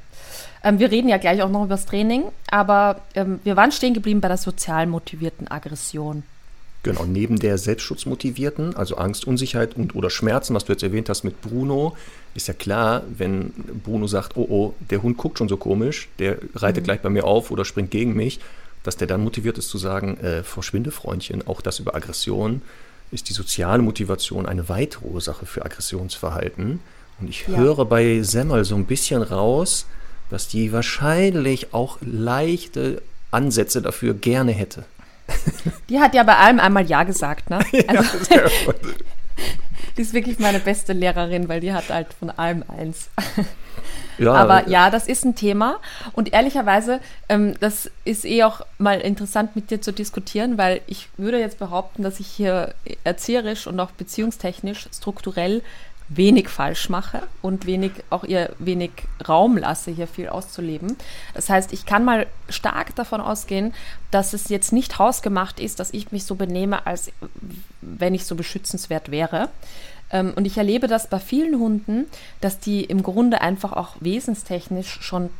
Ähm, wir reden ja gleich auch noch über das Training, aber ähm, wir waren stehen geblieben bei der sozial motivierten Aggression. Genau, neben der selbstschutzmotivierten, also Angst, Unsicherheit und oder Schmerzen, was du jetzt erwähnt hast mit Bruno, ist ja klar, wenn Bruno sagt, oh oh, der Hund guckt schon so komisch, der reitet mhm. gleich bei mir auf oder springt gegen mich, dass der dann motiviert ist zu sagen, äh, verschwinde Freundchen, auch das über Aggression ist die soziale Motivation eine weitere Ursache für Aggressionsverhalten. Und ich ja. höre bei Semmel so ein bisschen raus, dass die wahrscheinlich auch leichte Ansätze dafür gerne hätte. [LAUGHS] Die hat ja bei allem einmal Ja gesagt, ne? [LAUGHS] Also, ja, [LAUGHS] die ist wirklich meine beste Lehrerin, weil die hat halt von allem eins. Ja, Aber ja, das ist ein Thema. Und ehrlicherweise, ähm, das ist eh auch mal interessant mit dir zu diskutieren, weil ich würde jetzt behaupten, dass ich hier erzieherisch und auch beziehungstechnisch strukturell wenig falsch mache und wenig auch ihr wenig Raum lasse, hier viel auszuleben. Das heißt, ich kann mal stark davon ausgehen, dass es jetzt nicht hausgemacht ist, dass ich mich so benehme, als wenn ich so beschützenswert wäre. Ähm, und ich erlebe das bei vielen Hunden, dass die im Grunde einfach auch wesenstechnisch schon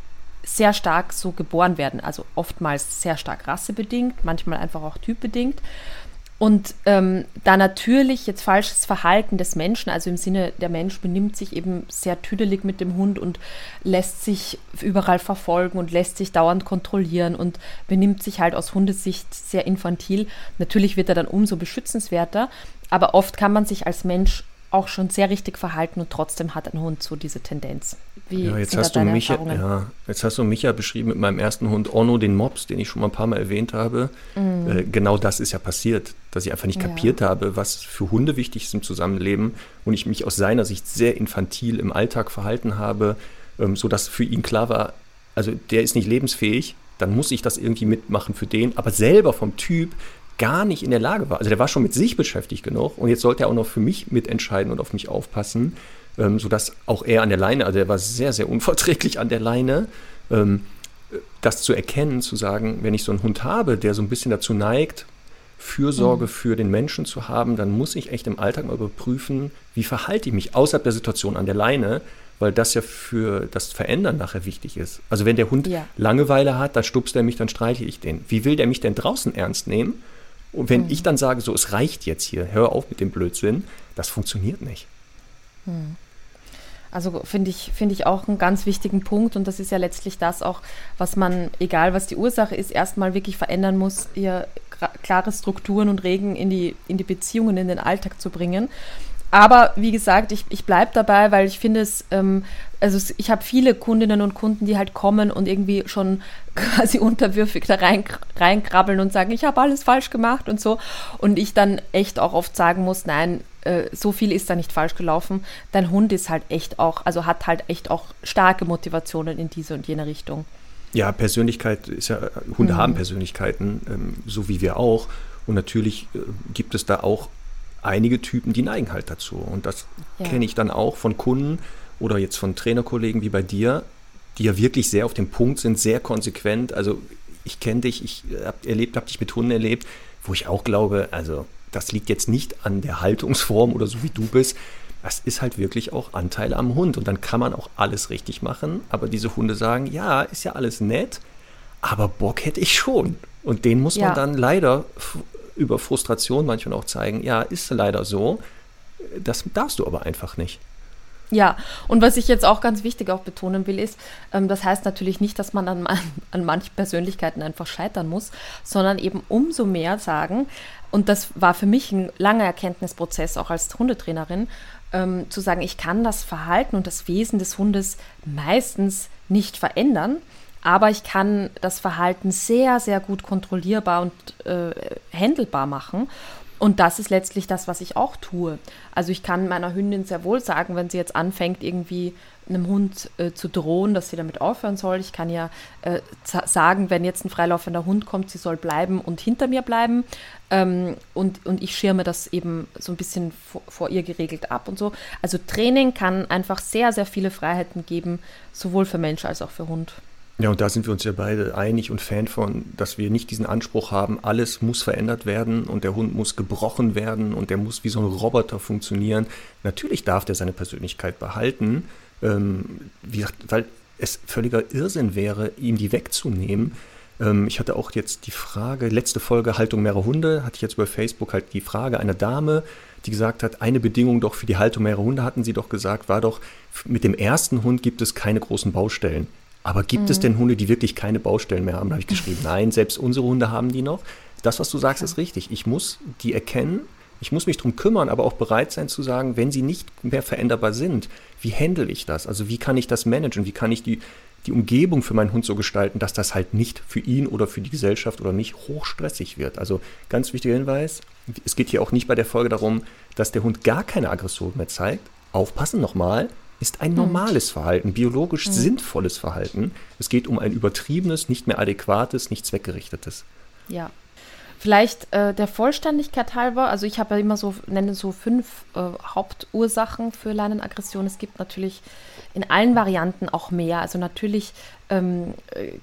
sehr stark so geboren werden. Also oftmals sehr stark rassebedingt, manchmal einfach auch typbedingt. Und ähm, da natürlich jetzt falsches Verhalten des Menschen, also im Sinne, der Mensch benimmt sich eben sehr tüdelig mit dem Hund und lässt sich überall verfolgen und lässt sich dauernd kontrollieren und benimmt sich halt aus Hundesicht sehr infantil. Natürlich wird er dann umso beschützenswerter, aber oft kann man sich als Mensch auch schon sehr richtig verhalten und trotzdem hat ein Hund so diese Tendenz. Wie ja, jetzt hast, du mich, ja, jetzt hast du mich ja beschrieben mit meinem ersten Hund Orno, den Mops, den ich schon mal ein paar Mal erwähnt habe. Mm. Äh, genau das ist ja passiert, dass ich einfach nicht ja. kapiert habe, was für Hunde wichtig ist im Zusammenleben und ich mich aus seiner Sicht sehr infantil im Alltag verhalten habe, ähm, sodass für ihn klar war, also der ist nicht lebensfähig, dann muss ich das irgendwie mitmachen für den, aber selber vom Typ gar nicht in der Lage war. Also der war schon mit sich beschäftigt genug und jetzt sollte er auch noch für mich mitentscheiden und auf mich aufpassen, ähm, sodass auch er an der Leine, also er war sehr, sehr unverträglich an der Leine, ähm, das zu erkennen, zu sagen, wenn ich so einen Hund habe, der so ein bisschen dazu neigt, Fürsorge mhm. für den Menschen zu haben, dann muss ich echt im Alltag mal überprüfen, wie verhalte ich mich außerhalb der Situation an der Leine, weil das ja für das Verändern nachher wichtig ist. Also wenn der Hund ja. Langeweile hat, dann stupst er mich, dann streiche ich den. Wie will der mich denn draußen ernst nehmen? Und wenn mhm. ich dann sage, so, es reicht jetzt hier, hör auf mit dem Blödsinn, das funktioniert nicht. Mhm. Also finde ich, find ich auch einen ganz wichtigen Punkt und das ist ja letztlich das auch, was man, egal was die Ursache ist, erstmal wirklich verändern muss, hier klare Strukturen und Regeln in die, in die Beziehungen, in den Alltag zu bringen. Aber wie gesagt, ich, ich bleibe dabei, weil ich finde es, ähm, also ich habe viele Kundinnen und Kunden, die halt kommen und irgendwie schon [LAUGHS] quasi unterwürfig da rein, reinkrabbeln und sagen, ich habe alles falsch gemacht und so. Und ich dann echt auch oft sagen muss, nein, äh, so viel ist da nicht falsch gelaufen. Dein Hund ist halt echt auch, also hat halt echt auch starke Motivationen in diese und jene Richtung. Ja, Persönlichkeit ist ja, Hunde mhm. haben Persönlichkeiten, ähm, so wie wir auch. Und natürlich äh, gibt es da auch einige Typen, die neigen halt dazu. Und das ja. kenne ich dann auch von Kunden oder jetzt von Trainerkollegen wie bei dir, die ja wirklich sehr auf dem Punkt sind, sehr konsequent. Also ich kenne dich, ich habe erlebt, habe dich mit Hunden erlebt, wo ich auch glaube, also das liegt jetzt nicht an der Haltungsform oder so wie du bist. Das ist halt wirklich auch Anteil am Hund. Und dann kann man auch alles richtig machen. Aber diese Hunde sagen, ja, ist ja alles nett, aber Bock hätte ich schon. Und den muss ja. man dann leider über Frustration manchmal auch zeigen, ja, ist leider so, das darfst du aber einfach nicht. Ja, und was ich jetzt auch ganz wichtig auch betonen will, ist, ähm, das heißt natürlich nicht, dass man an, [LAUGHS] an manchen Persönlichkeiten einfach scheitern muss, sondern eben umso mehr sagen, und das war für mich ein langer Erkenntnisprozess, auch als Hundetrainerin, ähm, zu sagen, ich kann das Verhalten und das Wesen des Hundes meistens nicht verändern, aber ich kann das Verhalten sehr, sehr gut kontrollierbar und äh, handelbar machen. Und das ist letztlich das, was ich auch tue. Also ich kann meiner Hündin sehr wohl sagen, wenn sie jetzt anfängt, irgendwie einem Hund äh, zu drohen, dass sie damit aufhören soll. Ich kann ja äh, sagen, wenn jetzt ein freilaufender Hund kommt, sie soll bleiben und hinter mir bleiben. Ähm, und, und ich schirme das eben so ein bisschen vor, vor, ihr geregelt ab und so. Also Training kann einfach sehr, sehr viele Freiheiten geben, sowohl für Mensch als auch für Hund. Ja, und da sind wir uns ja beide einig und Fan von, dass wir nicht diesen Anspruch haben, alles muss verändert werden und der Hund muss gebrochen werden und der muss wie so ein Roboter funktionieren. Natürlich darf der seine Persönlichkeit behalten, ähm, wie gesagt, weil es völliger Irrsinn wäre, ihm die wegzunehmen. Ähm, ich hatte auch jetzt die Frage, letzte Folge Haltung mehrerer Hunde, hatte ich jetzt über Facebook halt die Frage einer Dame, die gesagt hat, eine Bedingung doch für die Haltung mehrerer Hunde, hatten sie doch gesagt, war doch, mit dem ersten Hund gibt es keine großen Baustellen. Aber gibt mhm. es denn Hunde, die wirklich keine Baustellen mehr haben? Da habe ich geschrieben, [LAUGHS] nein, selbst unsere Hunde haben die noch. Das, was du sagst, ist richtig. Ich muss die erkennen, ich muss mich darum kümmern, aber auch bereit sein zu sagen, wenn sie nicht mehr veränderbar sind, wie handle ich das? Also wie kann ich das managen? Wie kann ich die, die Umgebung für meinen Hund so gestalten, dass das halt nicht für ihn oder für die Gesellschaft oder mich hochstressig wird. Also ganz wichtiger Hinweis, es geht hier auch nicht bei der Folge darum, dass der Hund gar keine Aggression mehr zeigt. Aufpassen nochmal, ist ein hm. normales Verhalten, biologisch mhm. sinnvolles Verhalten. Es geht um ein übertriebenes, nicht mehr adäquates, nicht zweckgerichtetes. Ja. Vielleicht äh, der Vollständigkeit halber, also ich habe ja immer so, nenne so fünf äh, Hauptursachen für Leinenaggression. Es gibt natürlich in allen Varianten auch mehr. Also natürlich ähm,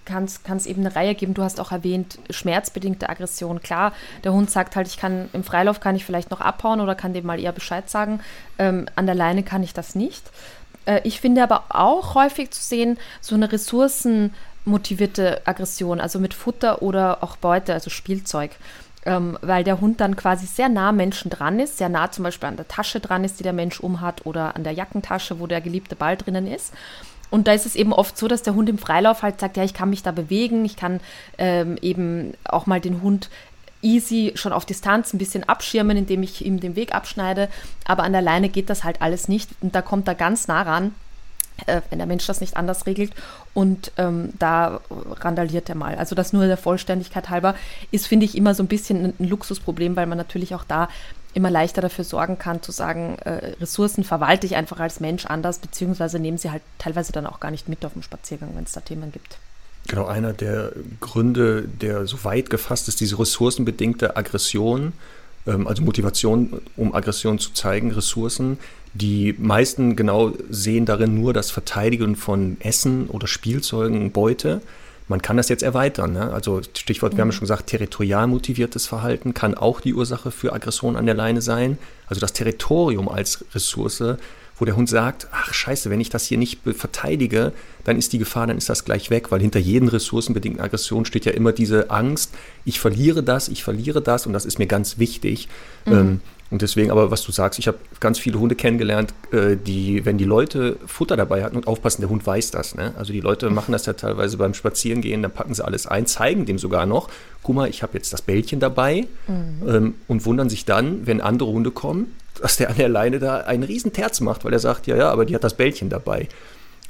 kann es eben eine Reihe geben. Du hast auch erwähnt, schmerzbedingte Aggression. Klar, der Hund sagt halt, ich kann im Freilauf kann ich vielleicht noch abhauen oder kann dem mal eher Bescheid sagen. Ähm, an der Leine kann ich das nicht. Äh, ich finde aber auch häufig zu sehen, so eine ressourcenmotivierte Aggression, also mit Futter oder auch Beute, also Spielzeug. Ähm, weil der Hund dann quasi sehr nah Menschen dran ist, sehr nah zum Beispiel an der Tasche dran ist, die der Mensch umhat oder an der Jackentasche, wo der geliebte Ball drinnen ist. Und da ist es eben oft so, dass der Hund im Freilauf halt sagt, ja, ich kann mich da bewegen, ich kann ähm, eben auch mal den Hund easy schon auf Distanz ein bisschen abschirmen, indem ich ihm den Weg abschneide. Aber an der Leine geht das halt alles nicht. Und da kommt er ganz nah ran, äh, wenn der Mensch das nicht anders regelt. Und ähm, da randaliert er mal. Also das nur der Vollständigkeit halber ist, finde ich, immer so ein bisschen ein, Luxusproblem, weil man natürlich auch da immer leichter dafür sorgen kann, zu sagen, äh, Ressourcen verwalte ich einfach als Mensch anders, beziehungsweise nehmen sie halt teilweise dann auch gar nicht mit auf dem Spaziergang, wenn es da Themen gibt. Genau, einer der Gründe, der so weit gefasst ist, diese ressourcenbedingte Aggression, ähm, also Motivation, um Aggression zu zeigen, Ressourcen. Die meisten genau sehen darin nur das Verteidigen von Essen oder Spielzeugen, Beute. Man kann das jetzt erweitern. Ne? Also Stichwort, wir haben mhm. schon gesagt, territorial motiviertes Verhalten kann auch die Ursache für Aggression an der Leine sein. Also das Territorium als Ressource wo der Hund sagt, ach scheiße, wenn ich das hier nicht verteidige, dann ist die Gefahr, dann ist das gleich weg, weil hinter jeden ressourcenbedingten Aggression steht ja immer diese Angst, ich verliere das, ich verliere das und das ist mir ganz wichtig. Mhm. Ähm, und deswegen, aber was du sagst, ich habe ganz viele Hunde kennengelernt, äh, die, wenn die Leute Futter dabei hatten und aufpassen, der Hund weiß das. Ne? Also die Leute machen das ja teilweise beim Spazierengehen, dann packen sie alles ein, zeigen dem sogar noch, guck mal, ich habe jetzt das Bällchen dabei mhm. ähm, und wundern sich dann, wenn andere Hunde kommen, dass der an der Leine da einen riesen Terz macht, weil er sagt, ja, ja, aber die hat das Bällchen dabei.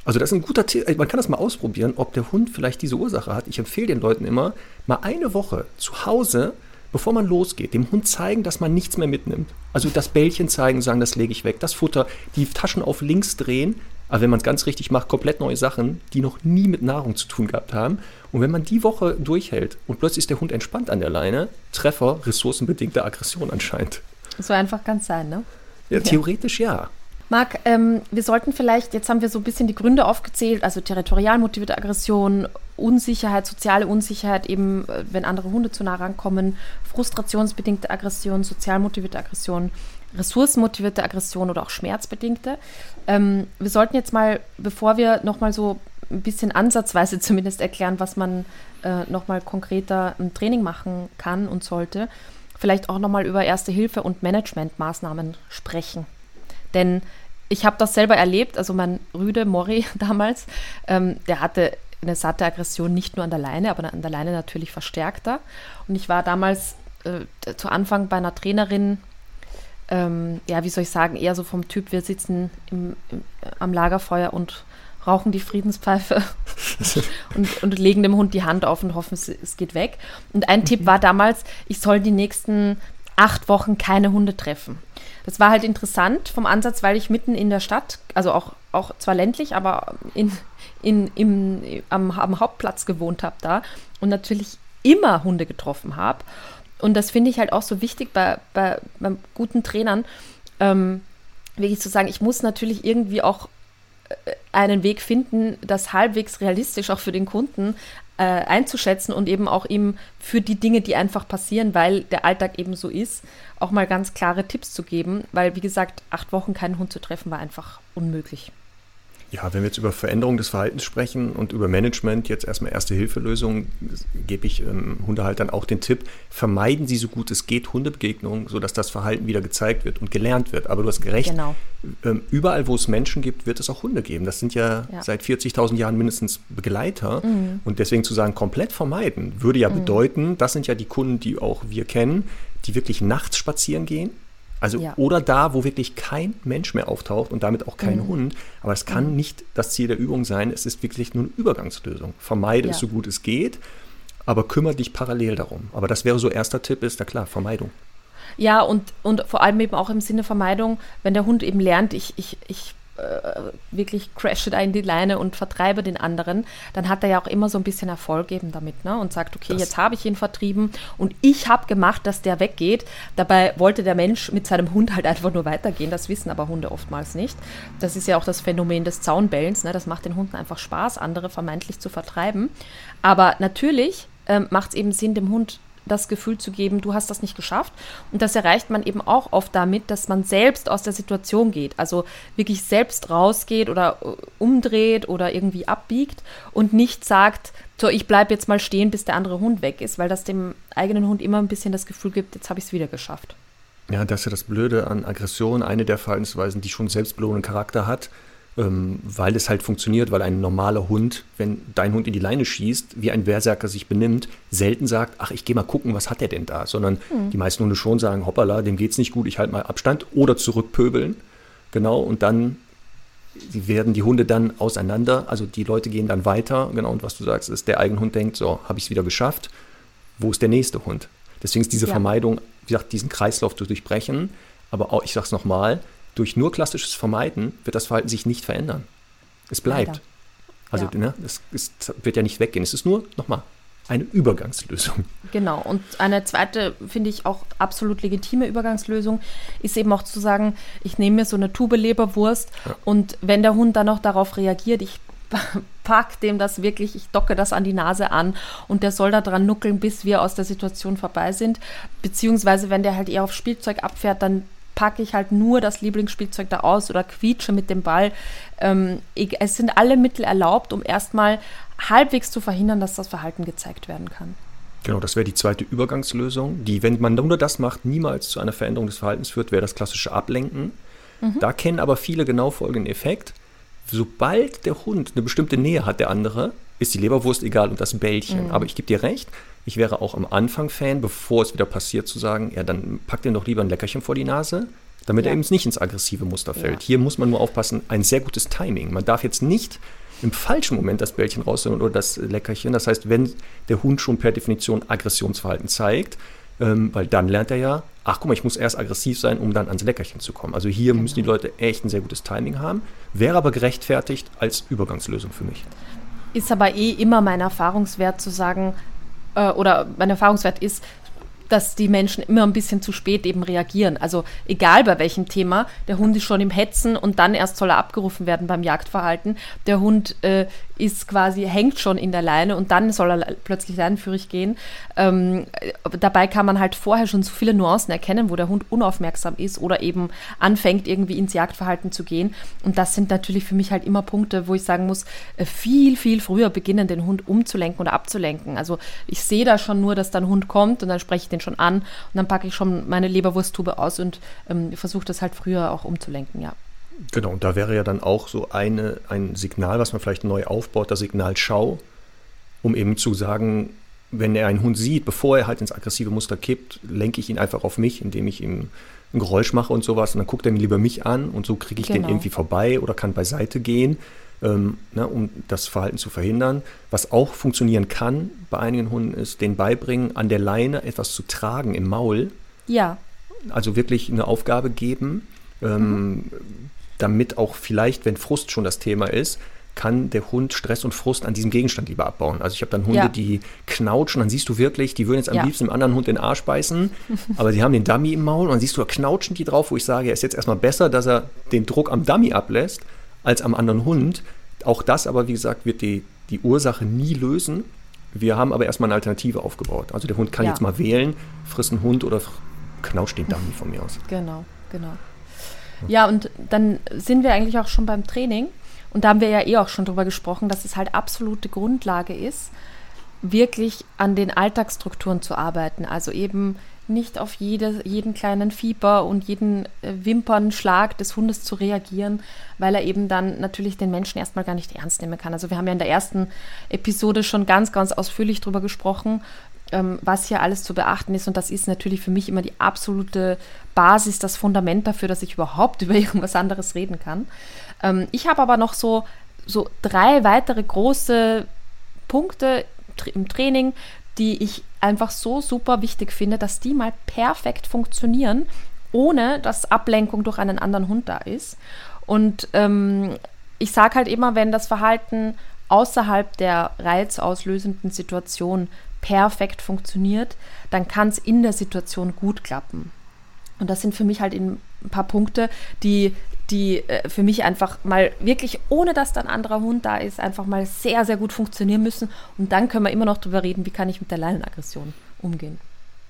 Also das ist ein guter Tipp. Man kann das mal ausprobieren, ob der Hund vielleicht diese Ursache hat. Ich empfehle den Leuten immer, mal eine Woche zu Hause bevor man losgeht, dem Hund zeigen, dass man nichts mehr mitnimmt. Also das Bällchen zeigen, sagen, das lege ich weg, das Futter, die Taschen auf links drehen, aber wenn man es ganz richtig macht, komplett neue Sachen, die noch nie mit Nahrung zu tun gehabt haben. Und wenn man die Woche durchhält und plötzlich ist der Hund entspannt an der Leine, Treffer, ressourcenbedingte Aggression anscheinend. So einfach kann es sein, ne? Ja, theoretisch ja. ja. Marc, ähm, wir sollten vielleicht, jetzt haben wir so ein bisschen die Gründe aufgezählt, also territorial motivierte Aggression, Unsicherheit, soziale Unsicherheit, eben äh, wenn andere Hunde zu nah rankommen, frustrationsbedingte Aggression, sozial motivierte Aggression, ressourcenmotivierte Aggression oder auch schmerzbedingte. Ähm, wir sollten jetzt mal, bevor wir nochmal so ein bisschen ansatzweise [LAUGHS] zumindest erklären, was man äh, nochmal konkreter im Training machen kann und sollte, vielleicht auch nochmal über Erste Hilfe und Managementmaßnahmen sprechen. Denn ich habe das selber erlebt, also mein Rüde Mori [LAUGHS] damals, ähm, der hatte eine satte Aggression nicht nur an der Leine, aber an der Leine natürlich verstärkter. Und ich war damals äh, zu Anfang bei einer Trainerin, ähm, ja, wie soll ich sagen, eher so vom Typ, wir sitzen im, im, am Lagerfeuer und rauchen die Friedenspfeife [LAUGHS] und, und, legen dem Hund die Hand auf und hoffen, es, es geht weg. Und ein Tipp war damals, ich soll die nächsten acht Wochen keine Hunde treffen. Das war halt interessant vom Ansatz, weil ich mitten in der Stadt, also auch, auch zwar ländlich, aber in, in, im, am, am Hauptplatz gewohnt habe da und natürlich immer Hunde getroffen habe. Und das finde ich halt auch so wichtig bei, bei, bei guten Trainern, ähm, wirklich zu sagen, ich muss natürlich irgendwie auch einen Weg finden, das halbwegs realistisch auch für den Kunden äh, einzuschätzen und eben auch ihm für die Dinge, die einfach passieren, weil der Alltag eben so ist, auch mal ganz klare Tipps zu geben, weil wie gesagt, acht Wochen keinen Hund zu treffen war einfach unmöglich. Ja, wenn wir jetzt über Veränderung des Verhaltens sprechen und über Management, jetzt erstmal Erste-Hilfe-Lösungen, gebe ich ähm, Hundehaltern auch den Tipp, vermeiden Sie so gut es geht Hundebegegnungen, sodass das Verhalten wieder gezeigt wird und gelernt wird. Aber du hast gerecht, genau. ähm, überall, wo es Menschen gibt, wird es auch Hunde geben. Das sind ja, ja. seit 40.000 Jahren mindestens Begleiter. Mhm. Und deswegen zu sagen, komplett vermeiden, würde ja mhm. bedeuten, das sind ja die Kunden, die auch wir kennen, die wirklich nachts spazieren gehen, Also ja. oder da, wo wirklich kein Mensch mehr auftaucht und damit auch kein mhm. Hund. Aber es kann mhm. nicht das Ziel der Übung sein. Es ist wirklich nur eine Übergangslösung. Vermeide ja. es so gut es geht, aber kümmere dich parallel darum. Aber das wäre so erster Tipp, ist da klar, Vermeidung. Ja, und, und vor allem eben auch im Sinne Vermeidung, wenn der Hund eben lernt, ich, ich, ich wirklich crashe da in die Leine und vertreibe den anderen, dann hat er ja auch immer so ein bisschen Erfolg eben damit ne? und sagt, okay, das jetzt habe ich ihn vertrieben und ich habe gemacht, dass der weggeht. Dabei wollte der Mensch mit seinem Hund halt einfach nur weitergehen. Das wissen aber Hunde oftmals nicht. Das ist ja auch das Phänomen des Zaunbellens. Ne? Das macht den Hunden einfach Spaß, andere vermeintlich zu vertreiben. Aber natürlich ähm, macht es eben Sinn, dem Hund das Gefühl zu geben, du hast das nicht geschafft. Und das erreicht man eben auch oft damit, dass man selbst aus der Situation geht. Also wirklich selbst rausgeht oder äh, umdreht oder irgendwie abbiegt und nicht sagt, so, ich bleibe jetzt mal stehen, bis der andere Hund weg ist, weil das dem eigenen Hund immer ein bisschen das Gefühl gibt, jetzt habe ich es wieder geschafft. Ja, das ist ja das Blöde an Aggression, eine der Verhaltensweisen, die schon selbstbelohnenden Charakter hat ähm, weil es halt funktioniert, weil ein normaler Hund, wenn dein Hund in die Leine schießt, wie ein Berserker sich benimmt, selten sagt, ach, ich gehe mal gucken, was hat der denn da, sondern mhm. die meisten Hunde schon sagen, hoppala, dem geht's nicht gut, ich halte mal Abstand oder zurückpöbeln, genau, und dann werden die Hunde dann auseinander, also die Leute gehen dann weiter, genau, und was du sagst, ist, der eigene Hund denkt, so, habe ich es wieder geschafft, wo ist der nächste Hund? Deswegen ist diese ja. Vermeidung, wie gesagt, diesen Kreislauf zu durchbrechen, aber auch, ich sage es nochmal, durch nur klassisches Vermeiden wird das Verhalten sich nicht verändern. Es bleibt. Leider. Also ja. ne, es, es, wird ja nicht weggehen. Es ist nur, nochmal, eine Übergangslösung. Genau. Und eine zweite, finde ich auch absolut legitime Übergangslösung, ist eben auch zu sagen, ich nehme mir so eine Tube Leberwurst ja. und wenn der Hund dann noch darauf reagiert, ich [LAUGHS] pack dem das wirklich, ich docke das an die Nase an und der soll da dran nuckeln, bis wir aus der Situation vorbei sind. Beziehungsweise, wenn der halt eher auf Spielzeug abfährt, dann packe ich halt nur das Lieblingsspielzeug da aus oder quietsche mit dem Ball. Ähm, es sind alle Mittel erlaubt, um erstmal halbwegs zu verhindern, dass das Verhalten gezeigt werden kann. Genau, das wäre die zweite Übergangslösung, die, wenn man nur das macht, niemals zu einer Veränderung des Verhaltens führt, wäre das klassische Ablenken. Mhm. Da kennen aber viele genau folgenden Effekt. Sobald der Hund eine bestimmte Nähe hat, der andere, ist die Leberwurst egal und das Bällchen. Mhm. Aber ich gebe dir recht, ich wäre auch am Anfang Fan, bevor es wieder passiert, zu sagen, ja, dann pack dir doch lieber ein Leckerchen vor die Nase, damit ja. er eben nicht ins aggressive Muster fällt. Ja. Hier muss man nur aufpassen, ein sehr gutes Timing. Man darf jetzt nicht im falschen Moment das Bällchen rausholen oder das Leckerchen. Das heißt, wenn der Hund schon per Definition Aggressionsverhalten zeigt, ähm, weil dann lernt er ja, ach guck mal, ich muss erst aggressiv sein, um dann ans Leckerchen zu kommen. Also hier genau. müssen die Leute echt ein sehr gutes Timing haben, wäre aber gerechtfertigt als Übergangslösung für mich. Ist aber eh immer mein Erfahrungswert zu sagen, äh, oder mein Erfahrungswert ist, dass die Menschen immer ein bisschen zu spät eben reagieren. Also egal bei welchem Thema, der Hund ist schon im Hetzen und dann erst soll er abgerufen werden beim Jagdverhalten. Der Hund äh, ist quasi, hängt schon in der Leine und dann soll er plötzlich leinenführig gehen. Ähm, dabei kann man halt vorher schon so viele Nuancen erkennen, wo der Hund unaufmerksam ist oder eben anfängt, irgendwie ins Jagdverhalten zu gehen. Und das sind natürlich für mich halt immer Punkte, wo ich sagen muss, äh, viel, viel früher beginnen, den Hund umzulenken oder abzulenken. Also ich sehe da schon nur, dass da ein Hund kommt und dann spreche ich den schon an und dann packe ich schon meine Leberwursttube aus und ähm, versuche das halt früher auch umzulenken, ja. Genau, und da wäre ja dann auch so eine, ein Signal, was man vielleicht neu aufbaut, das Signal Schau, um eben zu sagen, wenn er einen Hund sieht, bevor er halt ins aggressive Muster kippt, lenke ich ihn einfach auf mich, indem ich ihm ein Geräusch mache und sowas. Und dann guckt er mir lieber mich an und so kriege ich genau. den irgendwie vorbei oder kann beiseite gehen, ähm, ne, um das Verhalten zu verhindern. Was auch funktionieren kann bei einigen Hunden ist, den beibringen, an der Leine etwas zu tragen im Maul. Ja. Also wirklich eine Aufgabe geben. Ähm, mhm damit auch vielleicht, wenn Frust schon das Thema ist, kann der Hund Stress und Frust an diesem Gegenstand lieber abbauen. Also ich habe dann Hunde, ja. die knautschen, dann siehst du wirklich, die würden jetzt am ja. liebsten einem anderen Hund den Arsch beißen, [LAUGHS] aber sie haben den Dummy im Maul und dann siehst du, da knautschen die drauf, wo ich sage, er ist jetzt erstmal besser, dass er den Druck am Dummy ablässt, als am anderen Hund. Auch das aber, wie gesagt, wird die, die Ursache nie lösen. Wir haben aber erstmal eine Alternative aufgebaut. Also der Hund kann ja. jetzt mal wählen, frisst einen Hund oder knautscht den Dummy von mir aus. Genau, genau. Ja, und dann sind wir eigentlich auch schon beim Training. Und da haben wir ja eh auch schon drüber gesprochen, dass es halt absolute Grundlage ist, wirklich an den Alltagsstrukturen zu arbeiten. Also eben nicht auf jede, jeden kleinen Fieber und jeden äh, Wimpernschlag des Hundes zu reagieren, weil er eben dann natürlich den Menschen erstmal gar nicht ernst nehmen kann. Also wir haben ja in der ersten Episode schon ganz, ganz ausführlich drüber gesprochen, ähm, was hier alles zu beachten ist. Und das ist natürlich für mich immer die absolute Basis, das Fundament dafür, dass ich überhaupt [LAUGHS] über irgendwas anderes reden kann. Ähm, ich habe aber noch so, so drei weitere große Punkte im Training, die ich einfach so super wichtig finde, dass die mal perfekt funktionieren, ohne dass Ablenkung durch einen anderen Hund da ist. Und ähm, ich sage halt immer, wenn das Verhalten außerhalb der reizauslösenden Situation perfekt funktioniert, dann kann es in der Situation gut klappen. Und das sind für mich halt ein paar Punkte, die, die äh, für mich einfach mal wirklich, ohne dass dann ein anderer Hund da ist, einfach mal sehr, sehr gut funktionieren müssen. Und dann können wir immer noch darüber reden, wie kann ich mit der Leinenaggression umgehen.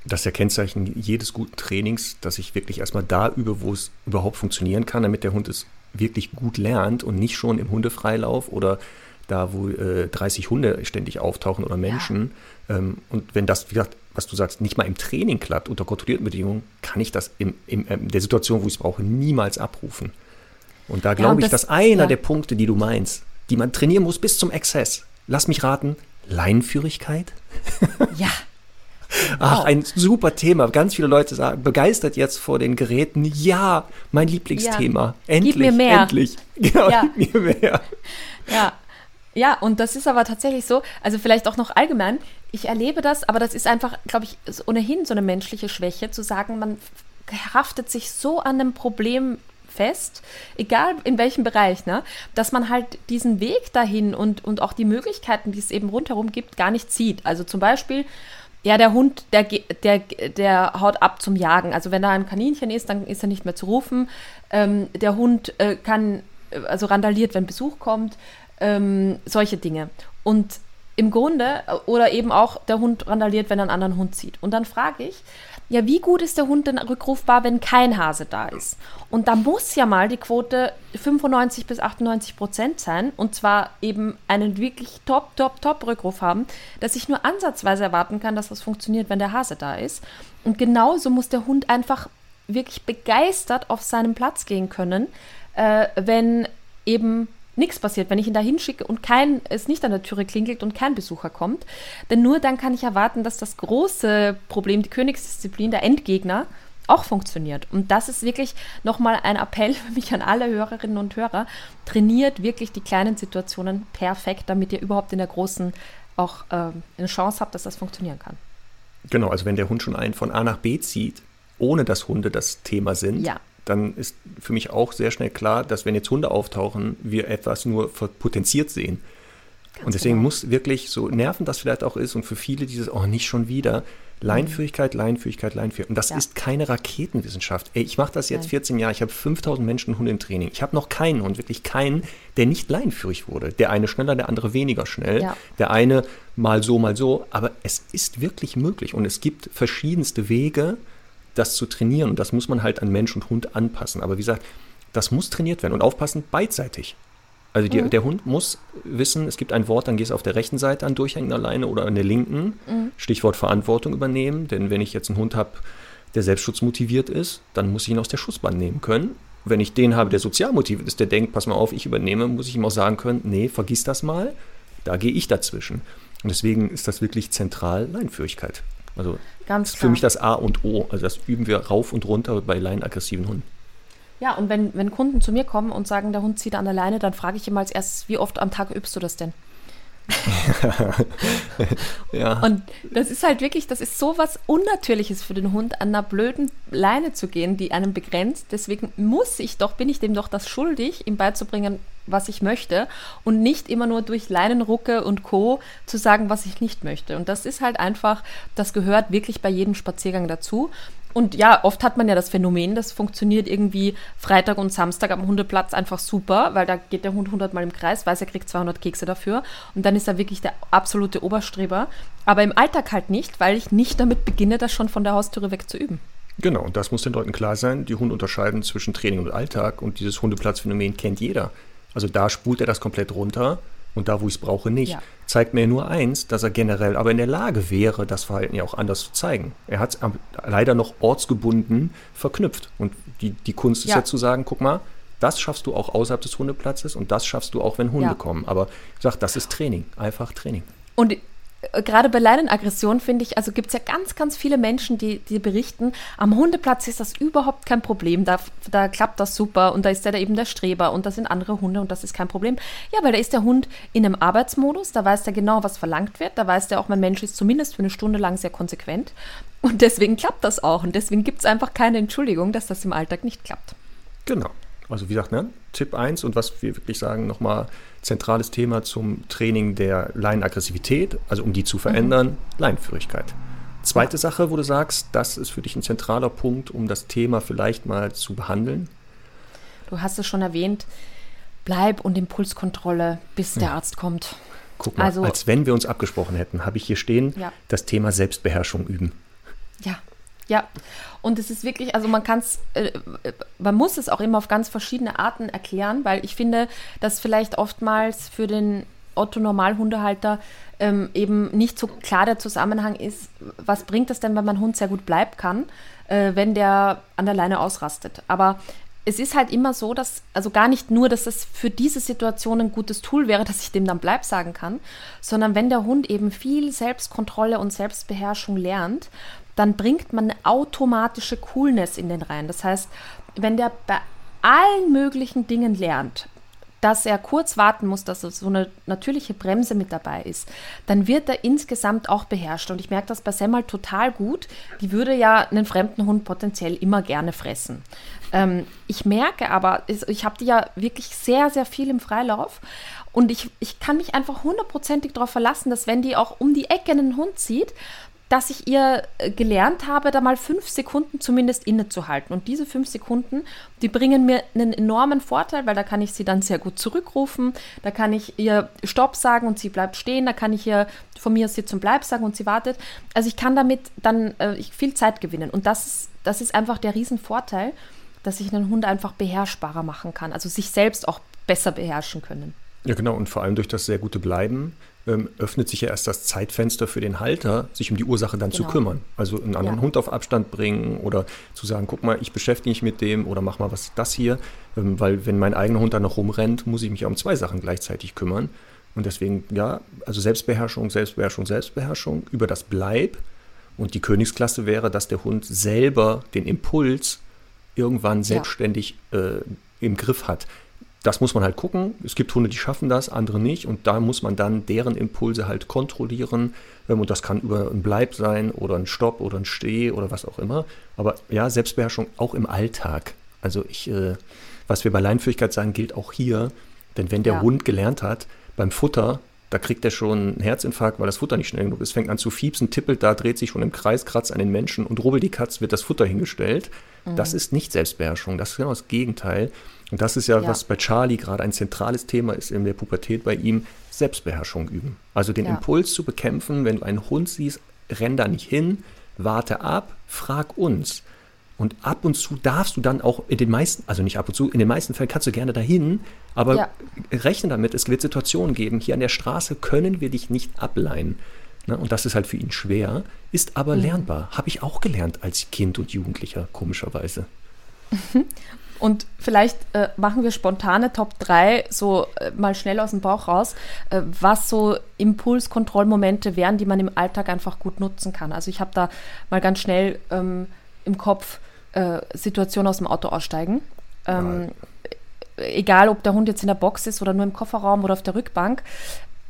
Das ist ja Kennzeichen jedes guten Trainings, dass ich wirklich erstmal da übe, wo es überhaupt funktionieren kann, damit der Hund es wirklich gut lernt und nicht schon im Hundefreilauf oder da, wo äh, 30 Hunde ständig auftauchen oder Menschen. Ja. Ähm, und wenn das, wie gesagt, was du sagst, nicht mal im Training klappt, unter kontrollierten Bedingungen, kann ich das in äh, der Situation, wo ich es brauche, niemals abrufen. Und da glaube ja, ich, dass einer ja. der Punkte, die du meinst, die man trainieren muss bis zum Exzess, lass mich raten, Leinenführigkeit? Ja. [LAUGHS] Ach, wow. ein super Thema. Ganz viele Leute sagen, begeistert jetzt vor den Geräten. Ja, mein Lieblingsthema. Ja. Endlich, gib mir mehr. endlich. [LAUGHS] Genau, ja. gib mir mehr. Ja. Ja, und das ist aber tatsächlich so, also vielleicht auch noch allgemein, ich erlebe das, aber das ist einfach, glaube ich, ohnehin so eine menschliche Schwäche, zu sagen, man haftet sich so an einem Problem fest, egal in welchem Bereich, ne, dass man halt diesen Weg dahin und, und auch die Möglichkeiten, die es eben rundherum gibt, gar nicht sieht. Also zum Beispiel, ja, der Hund, der, der, der haut ab zum Jagen. Also wenn da ein Kaninchen ist, dann ist er nicht mehr zu rufen. Ähm, der Hund äh, kann, äh, also randaliert, wenn Besuch kommt. Ähm, solche Dinge. Und im Grunde, äh, oder eben auch der Hund randaliert, wenn er einen anderen Hund sieht. Und dann frage ich, ja, wie gut ist der Hund denn rückrufbar, wenn kein Hase da ist? Und da muss ja mal die Quote 95 bis 98 Prozent sein und zwar eben einen wirklich top, top, top Rückruf haben, dass ich nur ansatzweise erwarten kann, dass das funktioniert, wenn der Hase da ist. Und genauso muss der Hund einfach wirklich begeistert auf seinen Platz gehen können, äh, wenn eben nichts passiert, wenn ich ihn da hinschicke und kein, es nicht an der Türe klingelt und kein Besucher kommt. Denn nur dann kann ich erwarten, dass das große Problem, die Königsdisziplin, der Endgegner, auch funktioniert. Und das ist wirklich nochmal ein Appell [LAUGHS] für mich an alle Hörerinnen und Hörer. Trainiert wirklich die kleinen Situationen perfekt, damit ihr überhaupt in der großen auch äh, eine Chance habt, dass das funktionieren kann. Genau, also wenn der Hund schon einen von A nach B zieht, ohne dass Hunde das Thema sind, ja dann ist für mich auch sehr schnell klar, dass wenn jetzt Hunde auftauchen, wir etwas nur potenziert sehen. Ganz und deswegen genau. muss wirklich, so nervend das vielleicht auch ist und für viele dieses, oh, nicht schon wieder, Leinführigkeit, Leinführigkeit, Leinführigkeit. Und das ja. ist keine Raketenwissenschaft. Ey, ich mache das jetzt Nein. 14 Jahre, ich habe 5000 Menschen Hunde im Training. Ich habe noch keinen Hund, wirklich keinen, der nicht leinführig wurde. Der eine schneller, der andere weniger schnell. Ja. Der eine mal so, mal so. Aber es ist wirklich möglich und es gibt verschiedenste Wege, das zu trainieren. Und das muss man halt an Mensch und Hund anpassen. Aber wie gesagt, das muss trainiert werden und aufpassen beidseitig. Also die, mhm. der Hund muss wissen, es gibt ein Wort, dann gehst du auf der rechten Seite an durchhängen alleine oder an der linken. Mhm. Stichwort Verantwortung übernehmen. Denn wenn ich jetzt einen Hund habe, der selbstschutzmotiviert ist, dann muss ich ihn aus der Schussbahn nehmen können. Wenn ich den habe, der sozial motiviert ist, der denkt, pass mal auf, ich übernehme, muss ich ihm auch sagen können, nee, vergiss das mal, da gehe ich dazwischen. Und deswegen ist das wirklich zentral Leinführigkeit. Also Ganz für mich das A und O. Also das üben wir rauf und runter bei leinenaggressiven Hunden. Ja, und wenn, wenn Kunden zu mir kommen und sagen, der Hund zieht an der Leine, dann frage ich immer als erstes, wie oft am Tag übst du das denn? [LAUGHS] ja. Und das ist halt wirklich, das ist so was Unnatürliches für den Hund, an einer blöden Leine zu gehen, die einen begrenzt. Deswegen muss ich doch, bin ich dem doch das schuldig, ihm beizubringen, was ich möchte und nicht immer nur durch Leinenrucke und Co. zu sagen, was ich nicht möchte. Und das ist halt einfach, das gehört wirklich bei jedem Spaziergang dazu. Und ja, oft hat man ja das Phänomen, das funktioniert irgendwie Freitag und Samstag am Hundeplatz einfach super, weil da geht der Hund 100 Mal im Kreis, weiß, er kriegt 200 Kekse dafür und dann ist er wirklich der absolute Oberstreber. Aber im Alltag halt nicht, weil ich nicht damit beginne, das schon von der Haustüre weg zu üben. Genau, und das muss den Leuten klar sein. Die Hunde unterscheiden zwischen Training und Alltag und dieses Hundeplatzphänomen kennt jeder. Also da spult er das komplett runter und da, wo ich es brauche, nicht. Ja. Zeigt mir nur eins, dass er generell aber in der Lage wäre, das Verhalten ja auch anders zu zeigen. Er hat es leider noch ortsgebunden verknüpft. Und die, die Kunst ist ja. ja zu sagen, guck mal, das schaffst du auch außerhalb des Hundeplatzes und das schaffst du auch, wenn Hunde ja. kommen. Aber ich sag, das ist Training, einfach Training. Und gerade bei Leinenaggression finde ich, also gibt es ja ganz, ganz viele Menschen, die, die berichten, am Hundeplatz ist das überhaupt kein Problem, da, da klappt das super und da ist der da eben der Streber und da sind andere Hunde und das ist kein Problem. Ja, weil da ist der Hund in einem Arbeitsmodus, da weiß der genau, was verlangt wird, da weiß der auch, mein Mensch ist zumindest für eine Stunde lang sehr konsequent und deswegen klappt das auch und deswegen gibt es einfach keine Entschuldigung, dass das im Alltag nicht klappt. Genau. Also wie gesagt, ne, Tipp 1 und was wir wirklich sagen, nochmal zentrales Thema zum Training der Leinenaggressivität, also um die zu verändern, mhm. Leinenführigkeit. Zweite Sache, wo du sagst, das ist für dich ein zentraler Punkt, um das Thema vielleicht mal zu behandeln. Du hast es schon erwähnt, Bleib- und Impulskontrolle, bis der ja. Arzt kommt. Guck mal, also, als wenn wir uns abgesprochen hätten, habe ich hier stehen, ja. das Thema Selbstbeherrschung üben. Ja, ja, und es ist wirklich, also man kann es, äh, man muss es auch immer auf ganz verschiedene Arten erklären, weil ich finde, dass vielleicht oftmals für den Otto-Normalhundehalter ähm, eben nicht so klar der Zusammenhang ist, was bringt das denn, wenn mein Hund sehr gut bleiben kann, äh, wenn der an der Leine ausrastet. Aber es ist halt immer so, dass, also gar nicht nur, dass es für diese Situation ein gutes Tool wäre, [LAUGHS] dass ich dem dann bleib sagen kann, sondern wenn der Hund eben viel Selbstkontrolle und Selbstbeherrschung lernt dann bringt man eine automatische Coolness in den rein. Das heißt, wenn der bei allen möglichen Dingen lernt, dass er kurz warten muss, dass so eine natürliche Bremse mit dabei ist, dann wird er insgesamt auch beherrscht. Und ich merke das bei Semmel total gut. Die würde ja einen fremden Hund potenziell immer gerne fressen. Ähm, ich merke aber, ich habe die ja wirklich sehr, sehr viel im Freilauf. Und ich, ich kann mich einfach hundertprozentig darauf verlassen, dass wenn die auch um die Ecke einen Hund sieht, dass ich ihr äh, gelernt habe, da mal fünf Sekunden zumindest innezuhalten. Und diese fünf Sekunden, die bringen mir einen enormen Vorteil, weil da kann ich sie dann sehr gut zurückrufen, da kann ich ihr Stopp sagen und sie bleibt stehen, da kann ich ihr von mir Sitz und Bleib sagen und sie wartet. Also ich kann damit dann äh, viel Zeit gewinnen. Und das ist, das ist einfach der Riesenvorteil, dass ich einen Hund einfach beherrschbarer machen kann, also sich selbst auch besser beherrschen können. Ja, genau. Und vor allem durch das sehr gute Bleiben ähm, öffnet sich ja erst das Zeitfenster für den Halter, sich um die Ursache dann genau. zu kümmern. Also einen anderen ja. Hund auf Abstand bringen oder zu sagen, guck mal, ich beschäftige mich mit dem oder mach mal was das hier. Ähm, weil wenn mein eigener Hund dann noch rumrennt, muss ich mich ja um zwei Sachen gleichzeitig kümmern. Und deswegen, ja, also Selbstbeherrschung, Selbstbeherrschung, Selbstbeherrschung über das Bleib. Und die Königsklasse wäre, dass der Hund selber den Impuls irgendwann selbstständig ja. äh, im Griff hat das muss man halt gucken. Es gibt Hunde, die schaffen das, andere nicht. Und da muss man dann deren Impulse halt kontrollieren. Ähm, und das kann über ein Bleib sein oder ein Stopp oder ein Steh oder was auch immer. Aber ja, Selbstbeherrschung auch im Alltag. Also ich, äh, was wir bei Leinführigkeit sagen, gilt auch hier. Denn wenn der ja. Hund gelernt hat, beim Futter, da kriegt er schon einen Herzinfarkt, weil das Futter nicht schnell genug ist, fängt an zu fiepsen, tippelt da, dreht sich schon im Kreis, kratzt an den Menschen und rubbel die Katz wird das Futter hingestellt. Mhm. Das ist nicht Selbstbeherrschung, das ist genau das Gegenteil. Und das ist ja, ja. was bei Charlie gerade ein zentrales Thema ist in der Pubertät bei ihm, Selbstbeherrschung üben. Also den ja. Impuls zu bekämpfen, wenn du einen Hund siehst, renn da nicht hin, warte ab, frag uns. Und ab und zu darfst du dann auch in den meisten, also nicht ab und zu, in den meisten Fällen kannst du gerne dahin, aber ja. rechne damit, es wird Situationen geben, hier an der Straße können wir dich nicht ableihen. Ne? Und das ist halt für ihn schwer, ist aber mhm. lernbar. Habe ich auch gelernt als Kind und Jugendlicher, komischerweise. [LAUGHS] Und vielleicht äh, machen wir spontane Top 3 so äh, mal schnell aus dem Bauch raus, äh, was so Impulskontrollmomente wären, die man im Alltag einfach gut nutzen kann. Also ich habe da mal ganz schnell ähm, im Kopf äh, Situation aus dem Auto aussteigen. Ähm, egal, ob der Hund jetzt in der Box ist oder nur im Kofferraum oder auf der Rückbank.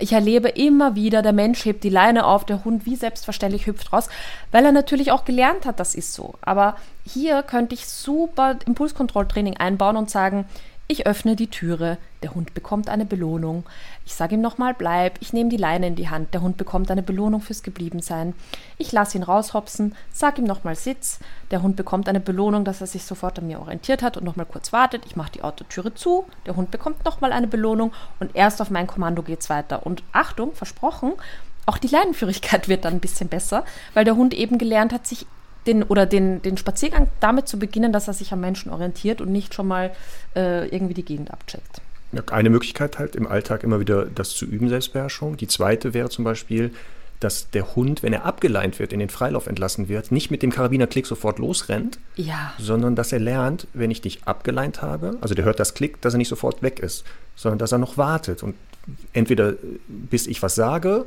Ich erlebe immer wieder, der Mensch hebt die Leine auf, der Hund wie selbstverständlich hüpft raus, weil er natürlich auch gelernt hat, das ist so. Aber hier könnte ich super Impulskontrolltraining einbauen und sagen, ich öffne die Türe, der Hund bekommt eine Belohnung. Ich sage ihm nochmal, bleib, ich nehme die Leine in die Hand, der Hund bekommt eine Belohnung fürs Gebliebensein. Ich lasse ihn raushopsen, sage ihm nochmal Sitz, der Hund bekommt eine Belohnung, dass er sich sofort an mir orientiert hat und nochmal kurz wartet. Ich mache die Autotüre zu, der Hund bekommt nochmal eine Belohnung und erst auf mein Kommando geht es weiter. Und Achtung, versprochen, auch die Leinenführigkeit [LAUGHS] wird dann ein bisschen besser, weil der Hund eben gelernt hat, sich den oder den, den Spaziergang damit zu beginnen, dass er sich am Menschen orientiert und nicht schon mal äh, irgendwie die Gegend abcheckt. Eine Möglichkeit halt im Alltag immer wieder das zu üben, Selbstbeherrschung. Die zweite wäre zum Beispiel, dass der Hund, wenn er abgeleint wird, in den Freilauf entlassen wird, nicht mit dem Karabinerklick sofort losrennt, ja. sondern dass er lernt, wenn ich dich abgeleint habe, also der hört das Klick, dass er nicht sofort weg ist, sondern dass er noch wartet und entweder bis ich was sage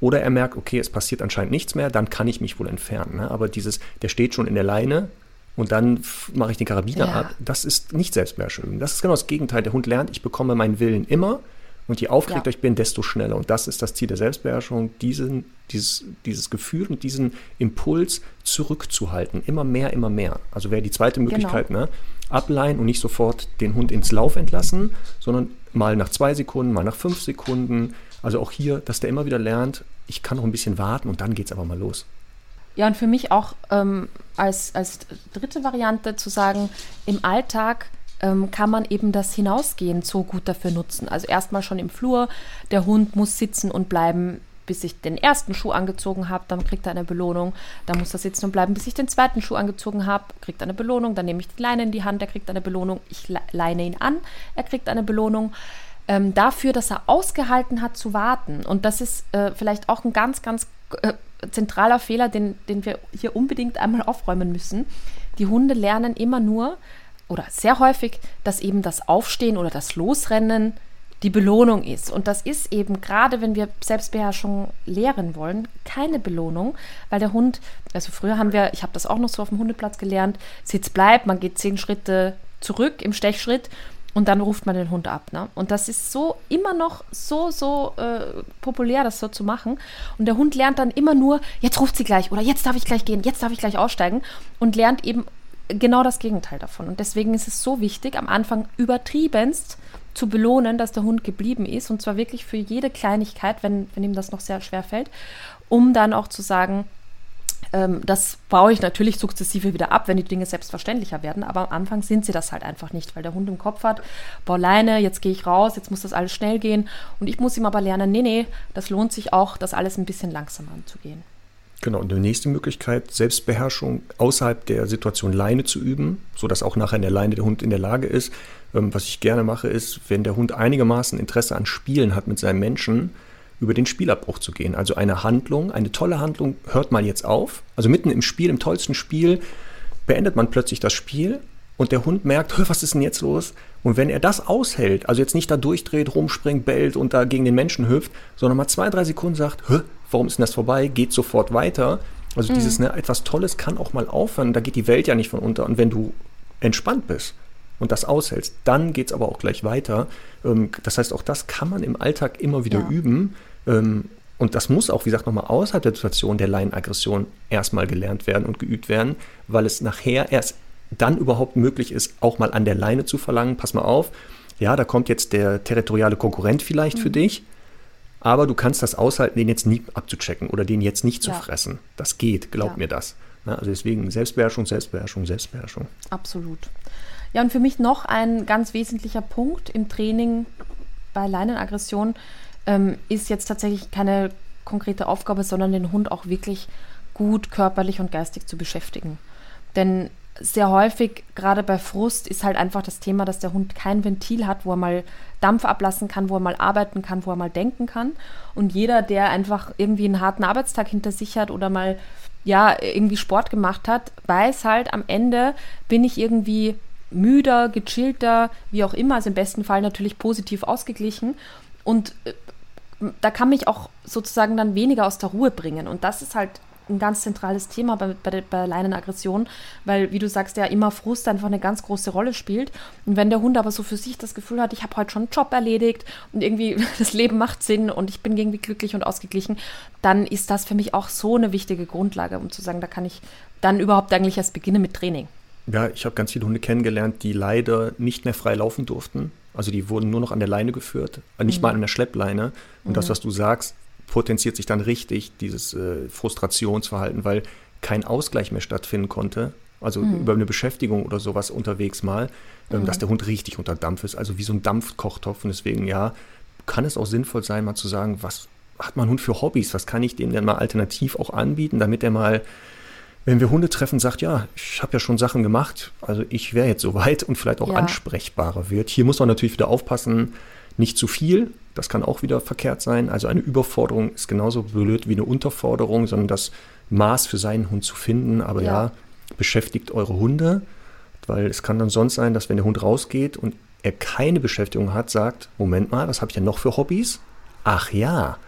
Oder er merkt, okay, es passiert anscheinend nichts mehr, dann kann ich mich wohl entfernen. Ne? Aber dieses, der steht schon in der Leine und dann mache ich den Karabiner ja. ab, das ist nicht Selbstbeherrschung. Das ist genau das Gegenteil. Der Hund lernt, ich bekomme meinen Willen immer und je aufgeregter ja. ich bin, desto schneller. Und das ist das Ziel der Selbstbeherrschung, diesen, dieses, dieses Gefühl und diesen Impuls zurückzuhalten. Immer mehr, immer mehr. Also wäre die zweite genau. Möglichkeit, genau. ne? ableihen und nicht sofort den Hund ins Lauf entlassen, sondern mal nach zwei Sekunden, mal nach fünf Sekunden. Also auch hier, dass der immer wieder lernt, ich kann noch ein bisschen warten und dann geht es aber mal los. Ja, und für mich auch ähm, als, als dritte Variante zu sagen, im Alltag ähm, kann man eben das Hinausgehen so gut dafür nutzen. Also erstmal schon im Flur, der Hund muss sitzen und bleiben, bis ich den ersten Schuh angezogen habe, dann kriegt er eine Belohnung. Dann muss er sitzen und bleiben, bis ich den zweiten Schuh angezogen habe, kriegt er eine Belohnung. Dann nehme ich die Leine in die Hand, er kriegt eine Belohnung. Ich leine ihn an, er kriegt eine Belohnung. Ähm, dafür, dass er ausgehalten hat zu warten. Und das ist äh, vielleicht auch ein ganz, ganz äh, zentraler Fehler, den, den wir hier unbedingt einmal aufräumen müssen. Die Hunde lernen immer nur, oder sehr häufig, dass eben das Aufstehen oder das Losrennen die Belohnung ist. Und das ist eben gerade, wenn wir Selbstbeherrschung lehren wollen, keine Belohnung, weil der Hund, also früher haben wir, ich habe das auch noch so auf dem Hundeplatz gelernt, Sitz bleibt, man geht zehn Schritte zurück im Stechschritt und dann ruft man den Hund ab. Ne? Und das ist so immer noch so, so äh, populär, das so zu machen. Und der Hund lernt dann immer nur, jetzt ruft sie gleich oder jetzt darf ich gleich gehen, jetzt darf ich gleich aussteigen und lernt eben genau das Gegenteil davon. Und deswegen ist es so wichtig, am Anfang übertriebenst zu belohnen, dass der Hund geblieben ist. Und zwar wirklich für jede Kleinigkeit, wenn, wenn ihm das noch sehr schwer fällt, um dann auch zu sagen, ähm, das baue ich natürlich sukzessive wieder ab, wenn die Dinge selbstverständlicher werden. Aber am Anfang sind sie das halt einfach nicht, weil der Hund im Kopf hat, boah, Leine, jetzt gehe ich raus, jetzt muss das alles schnell gehen. Und ich muss ihm aber lernen, nee, nee, das lohnt sich auch, das alles ein bisschen langsamer anzugehen. Genau, und die nächste Möglichkeit, Selbstbeherrschung außerhalb der Situation Leine zu üben, sodass auch nachher in der Leine der Hund in der Lage ist. Ähm, was ich gerne mache, ist, wenn der Hund einigermaßen Interesse an Spielen hat mit seinem Menschen, über den Spielabbruch zu gehen. Also eine Handlung, eine tolle Handlung hört mal jetzt auf. Also mitten im Spiel, im tollsten Spiel, beendet man plötzlich das Spiel und der Hund merkt, was ist denn jetzt los? Und wenn er das aushält, also jetzt nicht da durchdreht, rumspringt, bellt und da gegen den Menschen hüpft, sondern mal zwei, drei Sekunden sagt, warum ist denn das vorbei, geht sofort weiter. Also mhm. dieses, ne, etwas Tolles kann auch mal aufhören, da geht die Welt ja nicht von unter. Und wenn du entspannt bist und das aushältst, dann geht es aber auch gleich weiter. Ähm, das heißt, auch das kann man im Alltag immer wieder ja. üben. Ähm, und das muss auch, wie gesagt, nochmal außerhalb der Situation der Laienaggression erstmal gelernt werden und geübt werden, weil es nachher erst dann überhaupt möglich ist, auch mal an der Leine zu verlangen, pass mal auf, ja, da kommt jetzt der territoriale Konkurrent vielleicht mhm. für dich, aber du kannst das aushalten, den jetzt nie abzuchecken oder den jetzt nicht zu ja. fressen. Das geht, glaub ja. mir das. also deswegen Selbstbeherrschung, Selbstbeherrschung, Selbstbeherrschung. Absolut. Ja, und für mich noch ein ganz wesentlicher Punkt im Training bei Leinenaggression ähm, ist jetzt tatsächlich keine konkrete Aufgabe, sondern den Hund auch wirklich gut körperlich und geistig zu beschäftigen. Denn sehr häufig, gerade bei Frust, ist halt einfach das Thema, dass der Hund kein Ventil hat, wo er mal Dampf ablassen kann, wo er mal arbeiten kann, wo er mal denken kann. Und jeder, der einfach irgendwie einen harten Arbeitstag hinter sich hat oder mal ja irgendwie Sport gemacht hat, weiß halt am Ende bin ich irgendwie müder, gechillter, wie auch immer, also im besten Fall natürlich positiv ausgeglichen. Und äh, da kann mich auch sozusagen dann weniger aus der Ruhe bringen. Und das ist halt ein ganz zentrales Thema bei, bei, bei Leinenaggression, weil, wie du sagst, ja immer Frust einfach eine ganz große Rolle spielt. Und wenn der Hund aber so für sich das Gefühl hat, ich habe heute schon einen Job erledigt und irgendwie [LAUGHS] das Leben macht Sinn und ich bin irgendwie glücklich und ausgeglichen, dann ist das für mich auch so eine wichtige Grundlage, um zu sagen, da kann ich dann überhaupt eigentlich erst beginnen mit Training. Ja, ich habe ganz viele Hunde kennengelernt, die leider nicht mehr frei laufen durften. Also die wurden nur noch an der Leine geführt, nicht mhm. mal an der Schleppleine. Und mhm. das, was du sagst, potenziert sich dann richtig, dieses äh, Frustrationsverhalten, weil kein Ausgleich mehr stattfinden konnte. Also mhm. über eine Beschäftigung oder sowas unterwegs mal, ähm, mhm. dass der Hund richtig unter Dampf ist, also wie so ein Dampfkochtopf. Und deswegen, ja, kann es auch sinnvoll sein, mal zu sagen, was hat mein Hund für Hobbys? Was kann ich dem denn mal alternativ auch anbieten, damit er mal, wenn wir Hunde treffen, sagt, ja, ich habe ja schon Sachen gemacht, also ich wäre jetzt soweit und vielleicht auch ja. ansprechbarer wird. Hier muss man natürlich wieder aufpassen, nicht zu viel, das kann auch wieder verkehrt sein. Also eine Überforderung ist genauso blöd wie eine Unterforderung, sondern das Maß für seinen Hund zu finden. Aber ja, ja beschäftigt eure Hunde, weil es kann dann sonst sein, dass wenn der Hund rausgeht und er keine Beschäftigung hat, sagt, Moment mal, was habe ich denn noch für Hobbys? Ach ja,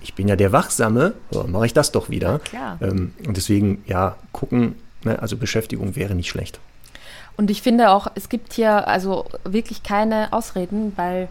ich bin ja der Wachsame, so, mache ich das doch wieder. Ja, ähm, und deswegen, ja, gucken, ne, also Beschäftigung wäre nicht schlecht. Und ich finde auch, es gibt hier also wirklich keine Ausreden, weil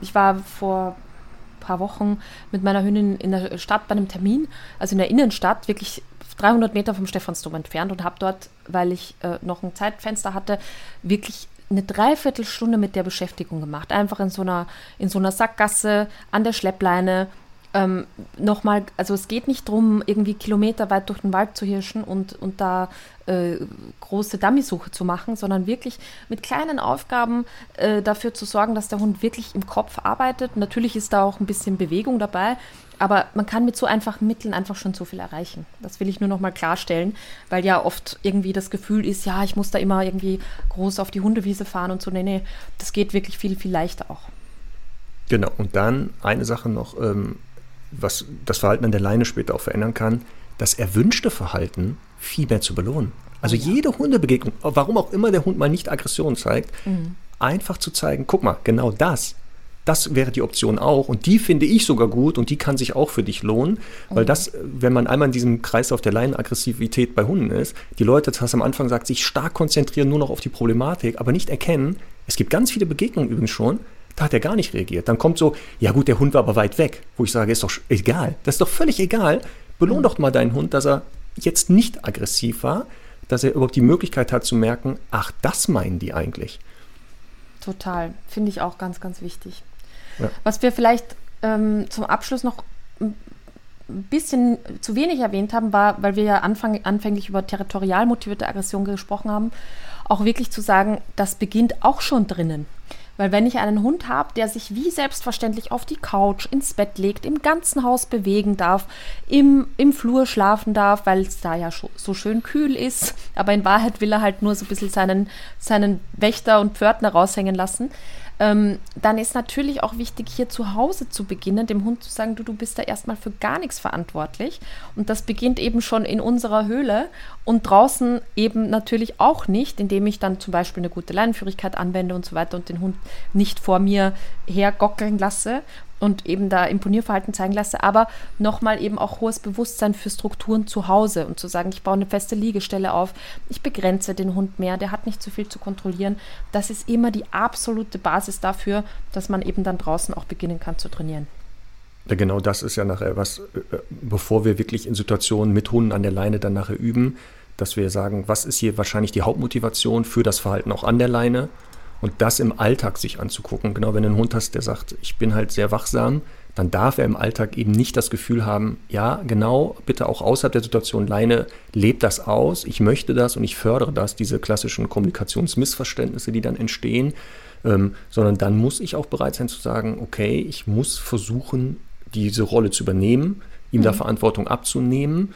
ich war vor ein paar Wochen mit meiner Hündin in der Stadt bei einem Termin, also in der Innenstadt, wirklich 300 Meter vom Stephansdom entfernt und habe dort, weil ich äh, noch ein Zeitfenster hatte, wirklich eine Dreiviertelstunde mit der Beschäftigung gemacht. Einfach in so einer, in so einer Sackgasse an der Schleppleine ähm, nochmal, also es geht nicht darum, irgendwie kilometerweit durch den Wald zu hirschen und, und da äh, große Dummysuche zu machen, sondern wirklich mit kleinen Aufgaben äh, dafür zu sorgen, dass der Hund wirklich im Kopf arbeitet. Natürlich ist da auch ein bisschen Bewegung dabei, aber man kann mit so einfachen Mitteln einfach schon so viel erreichen. Das will ich nur noch mal klarstellen, weil ja oft irgendwie das Gefühl ist, ja, ich muss da immer irgendwie groß auf die Hundewiese fahren und so. Nee, nee, das geht wirklich viel, viel leichter auch. Genau, und dann eine Sache noch, ähm, was das Verhalten an der Leine später auch verändern kann, das erwünschte Verhalten viel mehr zu belohnen. Also ja. jede Hundebegegnung, warum auch immer der Hund mal nicht Aggression zeigt, mhm. einfach zu zeigen, guck mal, genau das, das wäre die Option auch und die finde ich sogar gut und die kann sich auch für dich lohnen, weil mhm. das, wenn man einmal in diesem Kreis auf der Leinenaggressivität bei Hunden ist, die Leute, das hast du am Anfang gesagt, sich stark konzentrieren nur noch auf die Problematik, aber nicht erkennen, es gibt ganz viele Begegnungen übrigens schon, da hat er gar nicht reagiert. Dann kommt so, ja gut, der Hund war aber weit weg, wo ich sage, ist doch egal. Das ist doch völlig egal. Belohn mhm. doch mal deinen Hund, dass er jetzt nicht aggressiv war, dass er überhaupt die Möglichkeit hat zu merken, ach, das meinen die eigentlich. Total, finde ich auch ganz, ganz wichtig. Ja. Was wir vielleicht ähm, zum Abschluss noch ein bisschen zu wenig erwähnt haben, war, weil wir ja anfang, anfänglich über territorial motivierte Aggression gesprochen haben, auch wirklich zu sagen, das beginnt auch schon drinnen. Weil wenn ich einen Hund habe, der sich wie selbstverständlich auf die Couch, ins Bett legt, im ganzen Haus bewegen darf, im, im Flur schlafen darf, weil es da ja so schön kühl ist, aber in Wahrheit will er halt nur so ein bisschen seinen, seinen Wächter und Pförtner raushängen lassen, ähm, dann ist natürlich auch wichtig, hier zu Hause zu beginnen, dem Hund zu sagen, du, du bist da erstmal für gar nichts verantwortlich. Und das beginnt eben schon in unserer Höhle und draußen eben natürlich auch nicht, indem ich dann zum Beispiel eine gute Leinenführigkeit anwende und so weiter und den Hund nicht vor mir hergockeln lasse und eben da Imponierverhalten zeigen lasse, aber nochmal eben auch hohes Bewusstsein für Strukturen zu Hause und zu sagen, ich baue eine feste Liegestelle auf, ich begrenze den Hund mehr, der hat nicht zu viel zu kontrollieren. Das ist immer die absolute Basis dafür, dass man eben dann draußen auch beginnen kann zu trainieren. Ja, genau das ist ja nachher was, äh, bevor wir wirklich in Situationen mit Hunden an der Leine dann nachher üben, dass wir sagen, was ist hier wahrscheinlich die Hauptmotivation für das Verhalten auch an der Leine und das im Alltag sich anzugucken. Genau, wenn du einen Hund hast, der sagt, ich bin halt sehr wachsam, dann darf er im Alltag eben nicht das Gefühl haben, ja, genau, bitte auch außerhalb der Situation Leine, lebt das aus, ich möchte das und ich fördere das, diese klassischen Kommunikationsmissverständnisse, die dann entstehen, ähm, sondern dann muss ich auch bereit sein zu sagen, okay, ich muss versuchen, diese Rolle zu übernehmen, ihm mhm. da Verantwortung abzunehmen.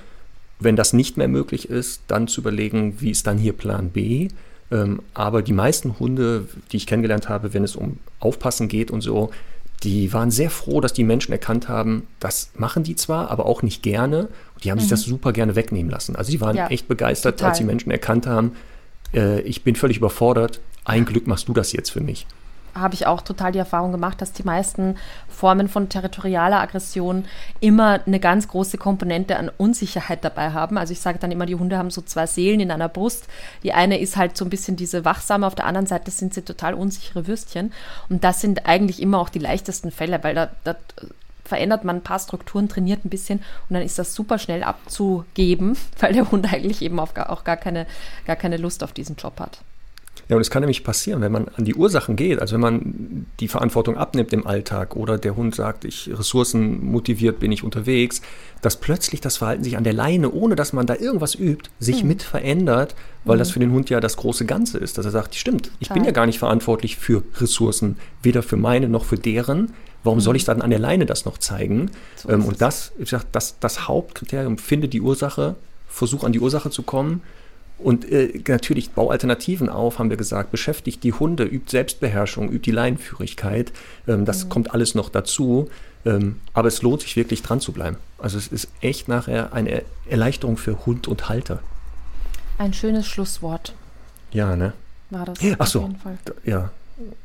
Wenn das nicht mehr möglich ist, dann zu überlegen, wie ist dann hier Plan B? Ähm, aber die meisten Hunde, die ich kennengelernt habe, wenn es um Aufpassen geht und so, die waren sehr froh, dass die Menschen erkannt haben, das machen die zwar, aber auch nicht gerne. Und die haben mhm. sich das super gerne wegnehmen lassen. Also die waren ja, echt begeistert, total. als die Menschen erkannt haben, äh, ich bin völlig überfordert, ein Glück machst du das jetzt für mich habe ich auch total die Erfahrung gemacht, dass die meisten Formen von territorialer Aggression immer eine ganz große Komponente an Unsicherheit dabei haben. Also ich sage dann immer, die Hunde haben so zwei Seelen in einer Brust. Die eine ist halt so ein bisschen diese wachsame, auf der anderen Seite sind sie total unsichere Würstchen. Und das sind eigentlich immer auch die leichtesten Fälle, weil da, da verändert man ein paar Strukturen, trainiert ein bisschen und dann ist das super schnell abzugeben, [LAUGHS] weil der Hund eigentlich eben auch gar keine, gar keine Lust auf diesen Job hat. Ja, und es kann nämlich passieren, wenn man an die Ursachen geht, also wenn man die Verantwortung abnimmt im Alltag oder der Hund sagt, ich ressourcenmotiviert bin ich unterwegs, dass plötzlich das Verhalten sich an der Leine, ohne dass man da irgendwas übt, sich mhm. mit verändert, weil mhm. das für den Hund ja das große Ganze ist, dass er sagt, stimmt, ich Klar. bin ja gar nicht verantwortlich für Ressourcen, weder für meine noch für deren. Warum mhm. soll ich dann an der Leine das noch zeigen? So ähm, und das, ich sag, das, das Hauptkriterium, finde die Ursache, versuch an die Ursache zu kommen und äh, natürlich bau Alternativen auf, haben wir gesagt, beschäftigt die Hunde, übt Selbstbeherrschung, übt die Leinenführigkeit. Ähm, das mhm. kommt alles noch dazu. Ähm, aber es lohnt sich wirklich dran zu bleiben. Also es ist echt nachher eine Erleichterung für Hund und Halter. Ein schönes Schlusswort. Ja, ne? War das Ach so, Ja.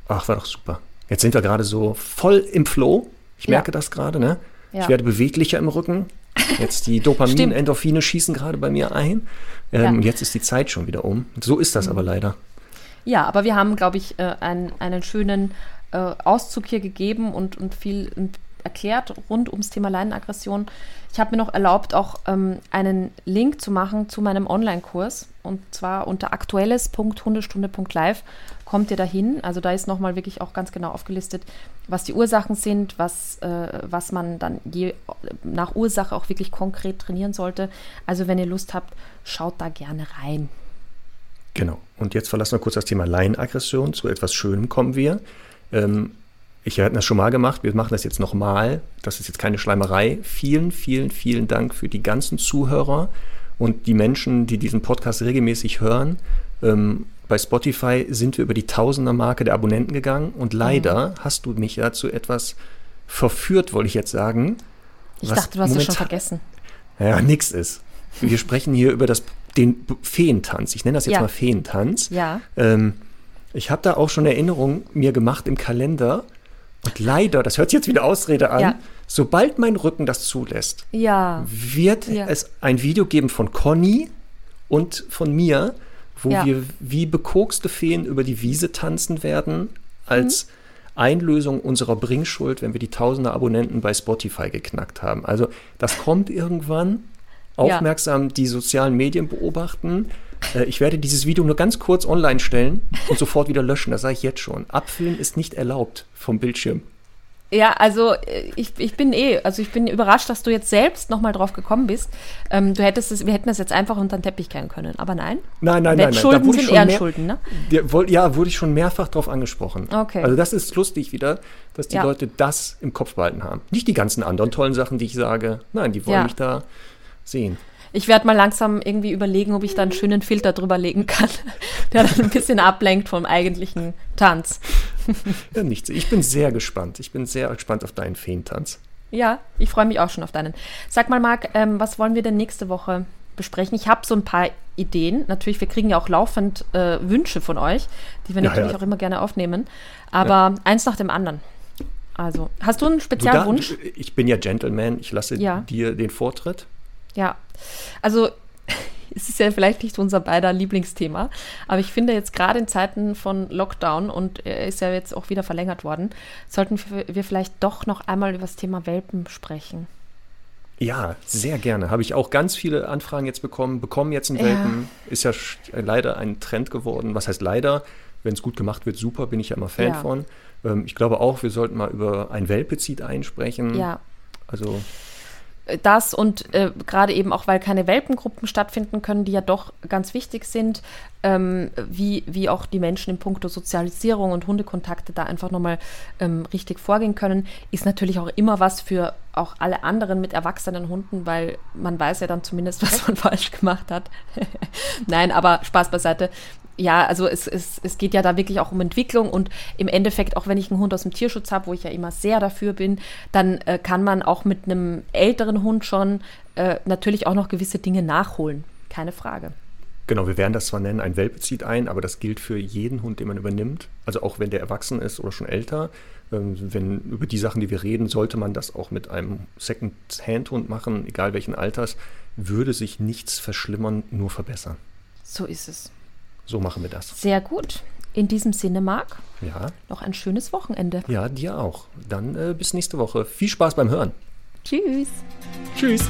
Ach, war doch super. Jetzt sind wir gerade so voll im Flow. Ich merke das gerade, ne? Ja. Ich werde beweglicher im Rücken. Jetzt die Dopamin, Endorphine schießen gerade bei mir ein. Ähm, Ja. Jetzt ist die Zeit schon wieder um. So ist das aber leider. Ja, aber wir haben, glaube ich, äh, einen, einen schönen äh, Auszug hier gegeben und, und viel erklärt rund ums Thema Leinenaggression. Ich habe mir noch erlaubt, auch ähm, einen Link zu machen zu meinem Online-Kurs. Und zwar unter aktuelles.hundestunde.live kommt ihr dahin. Also da ist nochmal wirklich auch ganz genau aufgelistet, was die Ursachen sind, was, äh, was man dann je nach Ursache auch wirklich konkret trainieren sollte. Also wenn ihr Lust habt, schaut da gerne rein. Genau. Und jetzt verlassen wir kurz das Thema Laienaggression. Zu etwas Schönem kommen wir. Ähm, ich hatte das schon mal gemacht. Wir machen das jetzt nochmal. Das ist jetzt keine Schleimerei. Vielen, vielen, vielen Dank für die ganzen Zuhörer und die Menschen, die diesen Podcast regelmäßig hören. Ähm, bei Spotify sind wir über die Tausender-Marke der Abonnenten gegangen und leider hast du mich ja zu etwas verführt, wollte ich jetzt sagen. Ich dachte, du hast es schon vergessen. Ja, nix ist. Wir sprechen hier über das, den Feentanz. Ich nenne das jetzt Ja. mal Feentanz. Ja. Ähm, ich habe da auch schon Erinnerungen mir gemacht im Kalender. Und leider, das hört sich jetzt wieder Ausrede an, Ja. sobald mein Rücken das zulässt, Ja. wird Ja. es ein Video geben von Conny und von mir, wo wir wie bekokste Feen über die Wiese tanzen werden, als Mhm. Einlösung unserer Bringschuld, wenn wir die tausende Abonnenten bei Spotify geknackt haben. Also das kommt irgendwann. Aufmerksam die sozialen Medien beobachten. Äh, Ich werde dieses Video nur ganz kurz online stellen und sofort wieder löschen. Das sage ich jetzt schon. Abfilmen ist nicht erlaubt vom Bildschirm. Ja, also äh, ich, ich bin eh, also ich bin überrascht, dass du jetzt selbst nochmal drauf gekommen bist. Ähm, du hättest es, wir hätten das jetzt einfach unter den Teppich kehren können, aber nein. Nein, nein, nein. nein. Wurde ich sind Ehrenschulden, ne? Ja, wurde ich schon mehrfach darauf angesprochen. Okay. Also das ist lustig wieder, dass die Ja. Leute das im Kopf behalten haben. Nicht die ganzen anderen tollen Sachen, die ich sage. Nein, die wollen Ja. mich da sehen. Ich werde mal langsam irgendwie überlegen, ob ich da einen schönen Filter drüber legen kann, [LAUGHS] der dann ein bisschen ablenkt vom eigentlichen Tanz. [LAUGHS] Ja, nichts. Ich bin sehr gespannt. Ich bin sehr gespannt auf deinen Feentanz. Ja, ich freue mich auch schon auf deinen. Sag mal, Marc, ähm, was wollen wir denn nächste Woche besprechen? Ich habe so ein paar Ideen. Natürlich, wir kriegen ja auch laufend äh, Wünsche von euch, die wir Ja, natürlich ja. auch immer gerne aufnehmen. Aber eins nach dem anderen. Also, hast du einen Du da- Spezialwunsch? ich bin ja Gentleman. Ich lasse Ja. dir den Vortritt. Ja, also [LAUGHS] es ist ja vielleicht nicht unser beider Lieblingsthema, aber ich finde jetzt gerade in Zeiten von Lockdown und er ist ja jetzt auch wieder verlängert worden, sollten wir vielleicht doch noch einmal über das Thema Welpen sprechen. Ja, sehr gerne. Habe ich auch ganz viele Anfragen jetzt bekommen. Bekommen jetzt einen Ja. Welpen. Ist ja leider ein Trend geworden. Was heißt leider? Wenn es gut gemacht wird, super, bin ich ja immer Fan Ja. von. Ähm, ich glaube auch, wir sollten mal über ein Welpezid einsprechen. Ja, Also das und äh, gerade eben auch, weil keine Welpengruppen stattfinden können, die ja doch ganz wichtig sind, ähm, wie, wie auch die Menschen in puncto Sozialisierung und Hundekontakte da einfach nochmal ähm, richtig vorgehen können, ist natürlich auch immer was für auch alle anderen mit erwachsenen Hunden, weil man weiß ja dann zumindest, [LAUGHS] was man falsch gemacht hat. [LAUGHS] Nein, aber Spaß beiseite. Ja, also es, es, es geht ja da wirklich auch um Entwicklung und im Endeffekt, auch wenn ich einen Hund aus dem Tierschutz habe, wo ich ja immer sehr dafür bin, dann äh, kann man auch mit einem älteren Hund schon äh, natürlich auch noch gewisse Dinge nachholen. Keine Frage. Genau, wir werden das zwar nennen, ein Welpe zieht ein, aber das gilt für jeden Hund, den man übernimmt. Also auch wenn der erwachsen ist oder schon älter. Ähm, Wenn über die Sachen, die wir reden, sollte man das auch mit einem Second-Hand-Hund machen, egal welchen Alters, würde sich nichts verschlimmern, nur verbessern. So ist es. So machen wir das. Sehr gut. In diesem Sinne, Marc, Ja, noch ein schönes Wochenende. ja, dir auch. Dann äh, bis nächste Woche. Viel Spaß beim Hören. Tschüss. Tschüss.